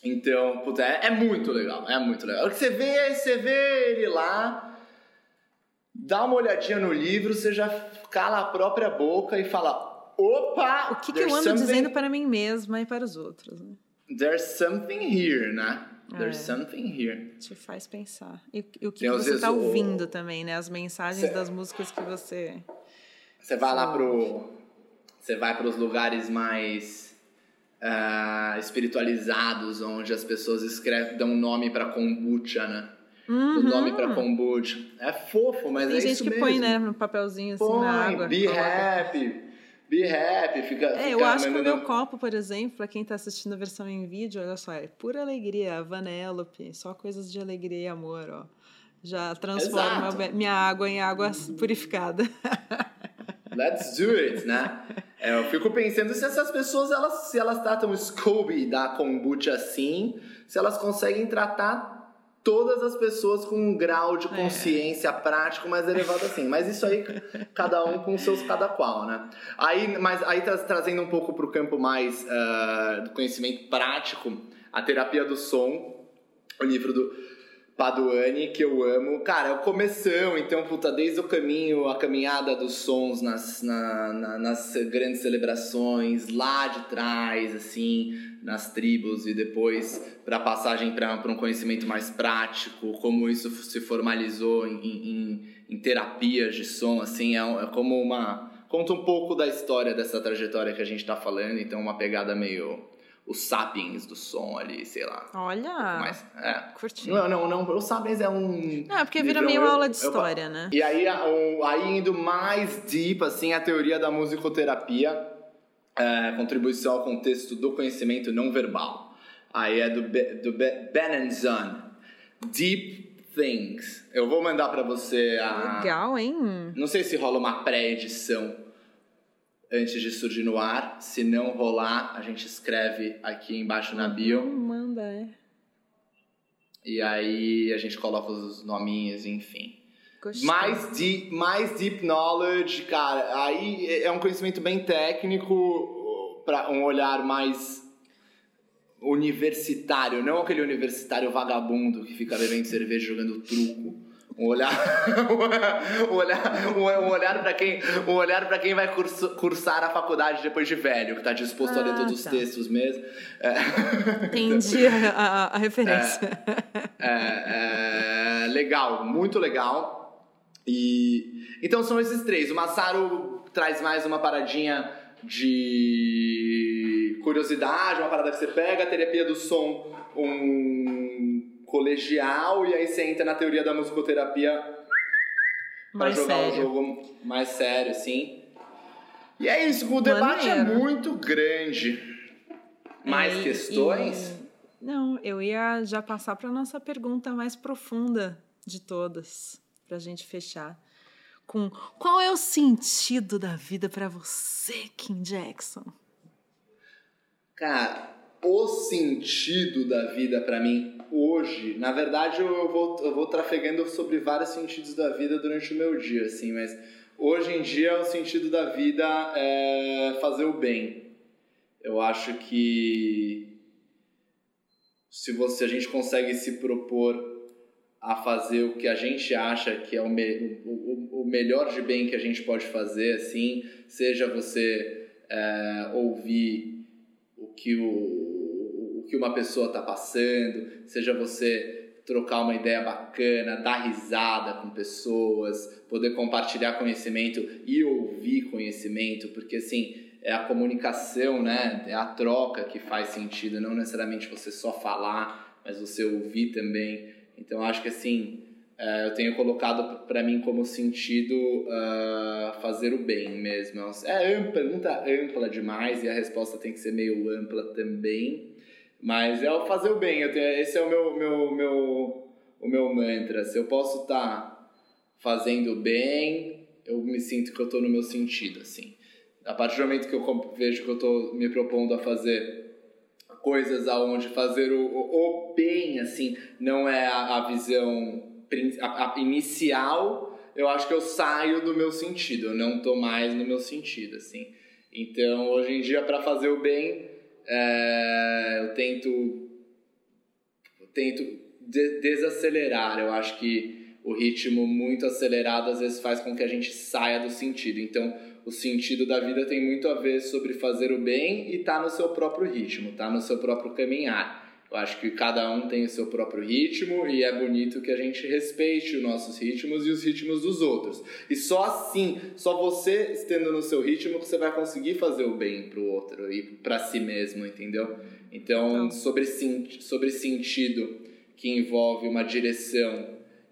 Então, puta, é, é, muito legal, é muito legal. Você vê, você vê ele lá, dá uma olhadinha no livro, você já cala a própria boca e fala: opa! O que, que eu ando dizendo para mim mesma e para os outros? Né? There's something here, né? There's é. something here. Te faz pensar. E, e o que, que você está ouvindo o... também, né? As mensagens cê... das músicas que você. Você vai lá pro. Você vai para os lugares mais uh, espiritualizados, onde as pessoas escrevem, dão nome para kombucha, né? Uhum. nome para kombucha. É fofo, mas Tem é isso mesmo. Tem gente que põe, né, no papelzinho assim põe, na água. Be coloca. happy. Be happy, fica. É, fica eu acho que o meu copo, por exemplo, pra quem tá assistindo a versão em vídeo, olha só, é pura alegria, Vanellope, só coisas de alegria e amor, ó. Já transforma Exato. minha água em água purificada. (laughs) Let's do it, né? É, eu fico pensando se essas pessoas, elas, se elas tratam o Scooby da kombucha assim, se elas conseguem tratar todas as pessoas com um grau de É. consciência prático mais elevado assim. Mas isso aí, cada um com seus cada qual, né? Aí, mas aí tra- trazendo um pouco pro campo mais ah, do conhecimento prático, a terapia do som, o livro do Paduani, que eu amo. Cara, é o começão, então, puta, desde o caminho, a caminhada dos sons nas, na- na- nas grandes celebrações, lá de trás, assim, nas tribos, e depois pra passagem para um conhecimento mais prático, como isso se formalizou em, em, em terapias de som, assim, é, é como uma. Conta um pouco da história dessa trajetória que a gente tá falando, então, uma pegada meio. Os sapiens do som ali, sei lá. Olha, Mas, é. curti. Não, não, não. O Sapiens é um. Não, é porque vira meio Eu- aula de eu- história, né? E aí, aí indo mais deep, assim, a teoria da musicoterapia, é, contribuição ao contexto do conhecimento não verbal. Aí é do, Be, do Be, Ben and Son. Deep Things. Eu vou mandar pra você a. Legal, hein? Não sei se rola uma pré-edição antes de surgir no ar. Se não rolar, a gente escreve aqui embaixo na bio. Hum, Manda, é. E aí a gente coloca os nominhos, enfim. Gostei. Mais deep, mais deep knowledge, cara. Aí é um conhecimento bem técnico, para um olhar mais universitário, não aquele universitário vagabundo que fica bebendo cerveja jogando truco. (laughs) Um olhar, um olhar, um olhar para quem, um olhar para quem vai curso- cursar a faculdade depois de velho, que tá disposto a ler Ah, todos os tá. textos mesmo. É. Entendi a, a- a (laughs) referência. É, é, legal, muito legal. E então são esses três. O Massaro traz mais uma paradinha de curiosidade, uma parada que você pega, a terapia do som, um colegial, e aí você entra na teoria da musicoterapia Mais jogar um sério. jogo mais sério, assim. E é isso, o debate é Maneiro. muito grande. Mais É, e- questões? e- Não, eu ia já passar para nossa pergunta mais profunda de todas, para a gente fechar. Com qual é o sentido da vida para você, Kim Jackson? Cara, o sentido da vida pra mim hoje, na verdade eu vou, eu vou trafegando sobre vários sentidos da vida durante o meu dia, assim, mas hoje em dia o sentido da vida é fazer o bem. Eu acho que se você a gente consegue se propor a fazer o que a gente acha que é o, me, o, o, melhor de bem que a gente pode fazer, assim, seja você é, ouvir que, o, o que uma pessoa está passando, seja você trocar uma ideia bacana, dar risada com pessoas, poder compartilhar conhecimento e ouvir conhecimento, porque assim, é a comunicação, né? É a troca que faz sentido, não necessariamente você só falar, mas você ouvir também. Então acho que assim, eu tenho colocado para mim como sentido ah, fazer o bem mesmo. É ampla, pergunta ampla demais e a resposta tem que ser meio ampla também. Mas é o fazer o bem. Eu tenho- esse é o meu, meu, meu, o meu mantra. Se eu posso estar fazendo o bem, eu me sinto que eu estou no meu sentido, assim. A partir do momento que eu vejo que eu estou me propondo a fazer coisas aonde fazer o, o, o bem, assim, não é a, a visão a- a inicial, eu acho que eu saio do meu sentido, eu não tô mais no meu sentido, assim. Então, hoje em dia, para fazer o bem, é, eu tento, tento de- desacelerar. Eu acho que o ritmo muito acelerado às vezes faz com que a gente saia do sentido. Então, o sentido da vida tem muito a ver sobre fazer o bem e tá no seu próprio ritmo, tá no seu próprio caminhar. Eu acho que cada um tem o seu próprio ritmo e é bonito que a gente respeite os nossos ritmos e os ritmos dos outros. E só assim, só você estando no seu ritmo que você vai conseguir fazer o bem pro outro e para si mesmo, entendeu? Então, Então. sobre, sobre sentido que envolve uma direção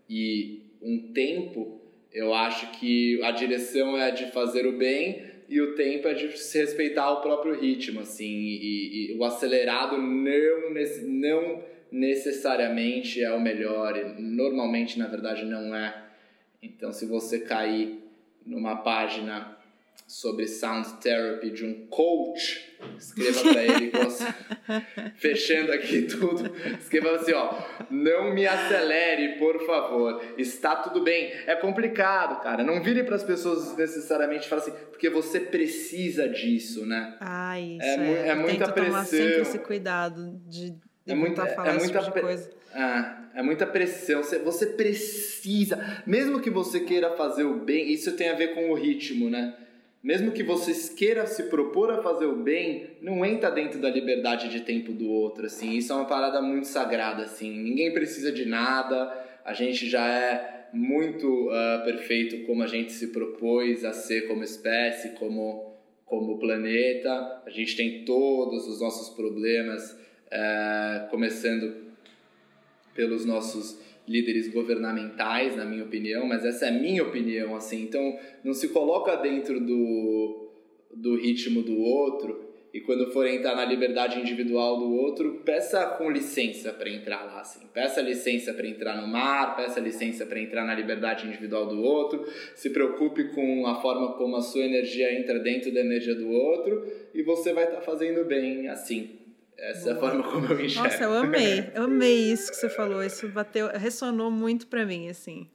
e um tempo, eu acho que a direção é a de fazer o bem, e o tempo é de se respeitar o próprio ritmo, assim, e, e o acelerado não, não necessariamente é o melhor, normalmente, na verdade, não é. Então, se você cair numa página sobre sound therapy de um coach, escreva para ele, (laughs) fechando aqui tudo, escreva assim, ó, não me acelere, por favor, está tudo bem. É complicado, cara, não vire para as pessoas necessariamente e fale assim, porque você precisa disso, né? Ah, isso é, é, é muita pressão. tomar sempre esse cuidado de é muita, é muita tipo coisa. É, é muita pressão. Você, você precisa, mesmo que você queira fazer o bem, isso tem a ver com o ritmo, né? Mesmo que você queira se propor a fazer o bem, não entra dentro da liberdade de tempo do outro, assim. Isso é uma parada muito sagrada, assim. Ninguém precisa de nada, a gente já é muito uh, perfeito como a gente se propôs a ser como espécie, como, como planeta. A gente tem todos os nossos problemas, uh, começando pelos nossos líderes governamentais, na minha opinião, mas essa é a minha opinião, assim. Então, não se coloca dentro do, do ritmo do outro e quando for entrar na liberdade individual do outro, peça com licença para entrar lá, assim. Peça licença para entrar no mar, peça licença para entrar na liberdade individual do outro. Se preocupe com a forma como a sua energia entra dentro da energia do outro e você vai estar tá fazendo bem assim. Essa é a forma como eu enxergo. Nossa, eu amei. Eu (laughs) amei isso que você falou. Isso bateu, ressonou muito para mim, assim.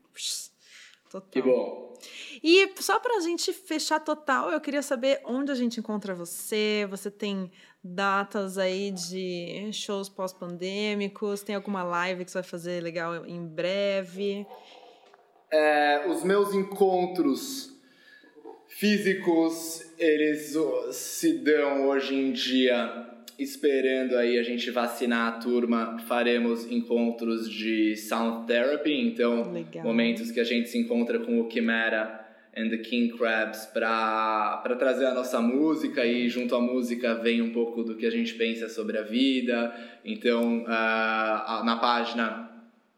Total. Que bom. E só pra gente fechar total, eu queria saber onde a gente encontra você. Você tem datas aí de shows pós-pandêmicos? Tem alguma live que você vai fazer legal em breve? É, os meus encontros físicos, eles se dão hoje em dia esperando aí a gente vacinar a turma, faremos encontros de sound therapy, então Legal. momentos que a gente se encontra com o Chimera and the King Crabs para trazer a nossa música e junto à música vem um pouco do que a gente pensa sobre a vida. Então, uh, na página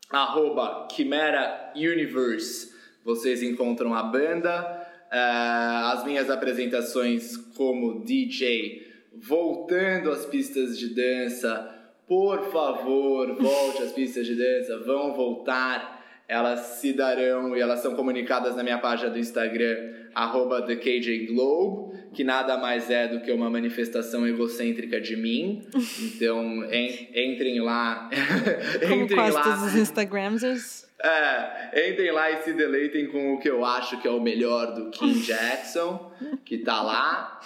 arroba Chimera Universe vocês encontram a banda, uh, as minhas apresentações como DJ voltando às pistas de dança. Por favor, volte às pistas de dança, vão voltar. Elas se darão e elas são comunicadas na minha página do Instagram, arroba TheKJGlobe, que nada mais é do que uma manifestação egocêntrica de mim. Então, en entrem lá. (laughs) Como entrem quase lá. todos os Instagramers. É, entrem lá e se deleitem com o que eu acho que é o melhor do Kim (laughs) Jackson, que tá lá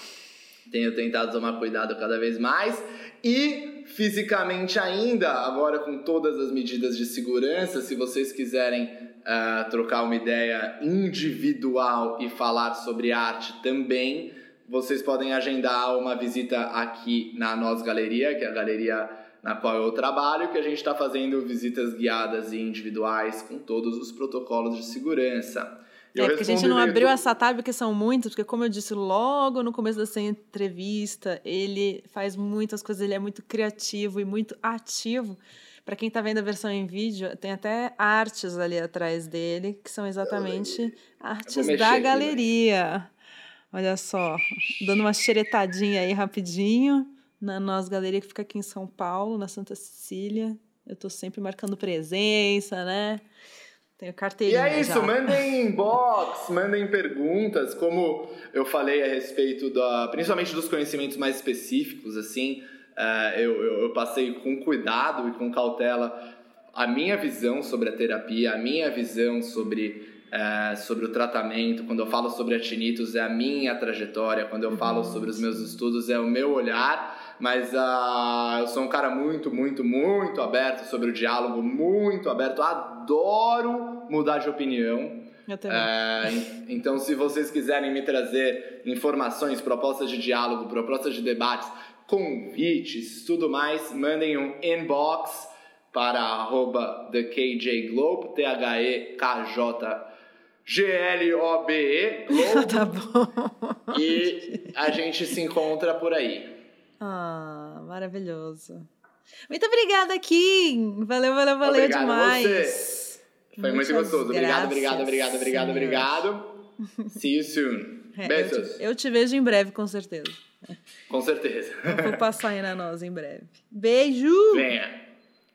tenho tentado tomar cuidado cada vez mais. E fisicamente ainda, agora com todas as medidas de segurança, se vocês quiserem uh, trocar uma ideia individual e falar sobre arte também, vocês podem agendar uma visita aqui na Nós Galeria, que é a galeria na qual eu trabalho, que a gente está fazendo visitas guiadas e individuais com todos os protocolos de segurança. É, porque a gente não abriu essa tab, que são muitos, porque como eu disse logo no começo dessa entrevista, ele faz muitas coisas, ele é muito criativo e muito ativo. Para quem está vendo a versão em vídeo, tem até artes ali atrás dele, que são exatamente artes da galeria. Olha só, dando uma xeretadinha aí rapidinho na nossa galeria que fica aqui em São Paulo, na Santa Cecília. Eu estou sempre marcando presença, né? Tenho carteirinha. E é isso, já. mandem (laughs) inbox, mandem perguntas, como eu falei a respeito da. principalmente dos conhecimentos mais específicos, assim. Uh, eu, eu, eu passei com cuidado e com cautela a minha visão sobre a terapia, a minha visão sobre é, sobre o tratamento, quando eu falo sobre a tinnitus é a minha trajetória, quando eu falo sobre os meus estudos é o meu olhar, mas uh, eu sou um cara muito, muito, muito aberto sobre o diálogo, muito aberto, adoro mudar de opinião. É, então, se vocês quiserem me trazer informações, propostas de diálogo, propostas de debates, convites, tudo mais, mandem um inbox para arroba TheKJGlobe, T-H-E-K-J (laughs) G-L-O-B-E, Globo. tá bom. E a gente se encontra por aí. Ah, maravilhoso. Muito obrigada, Kim. Valeu, valeu, valeu Obrigado demais. Você. Foi Muitas muito gostoso. Obrigado, obrigado, obrigado, obrigado, obrigado. (laughs) See you soon. É, Beijos. Eu te, eu te, vejo em breve, com certeza. Com certeza. Eu vou passar aí na nós em breve. Beijo! Venha.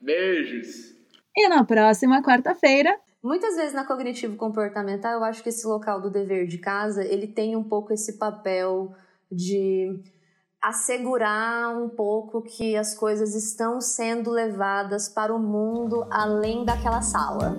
Beijos. E na próxima quarta-feira. Muitas vezes na cognitivo comportamental, eu acho que esse local do dever de casa, ele tem um pouco esse papel de assegurar um pouco que as coisas estão sendo levadas para o mundo além daquela sala.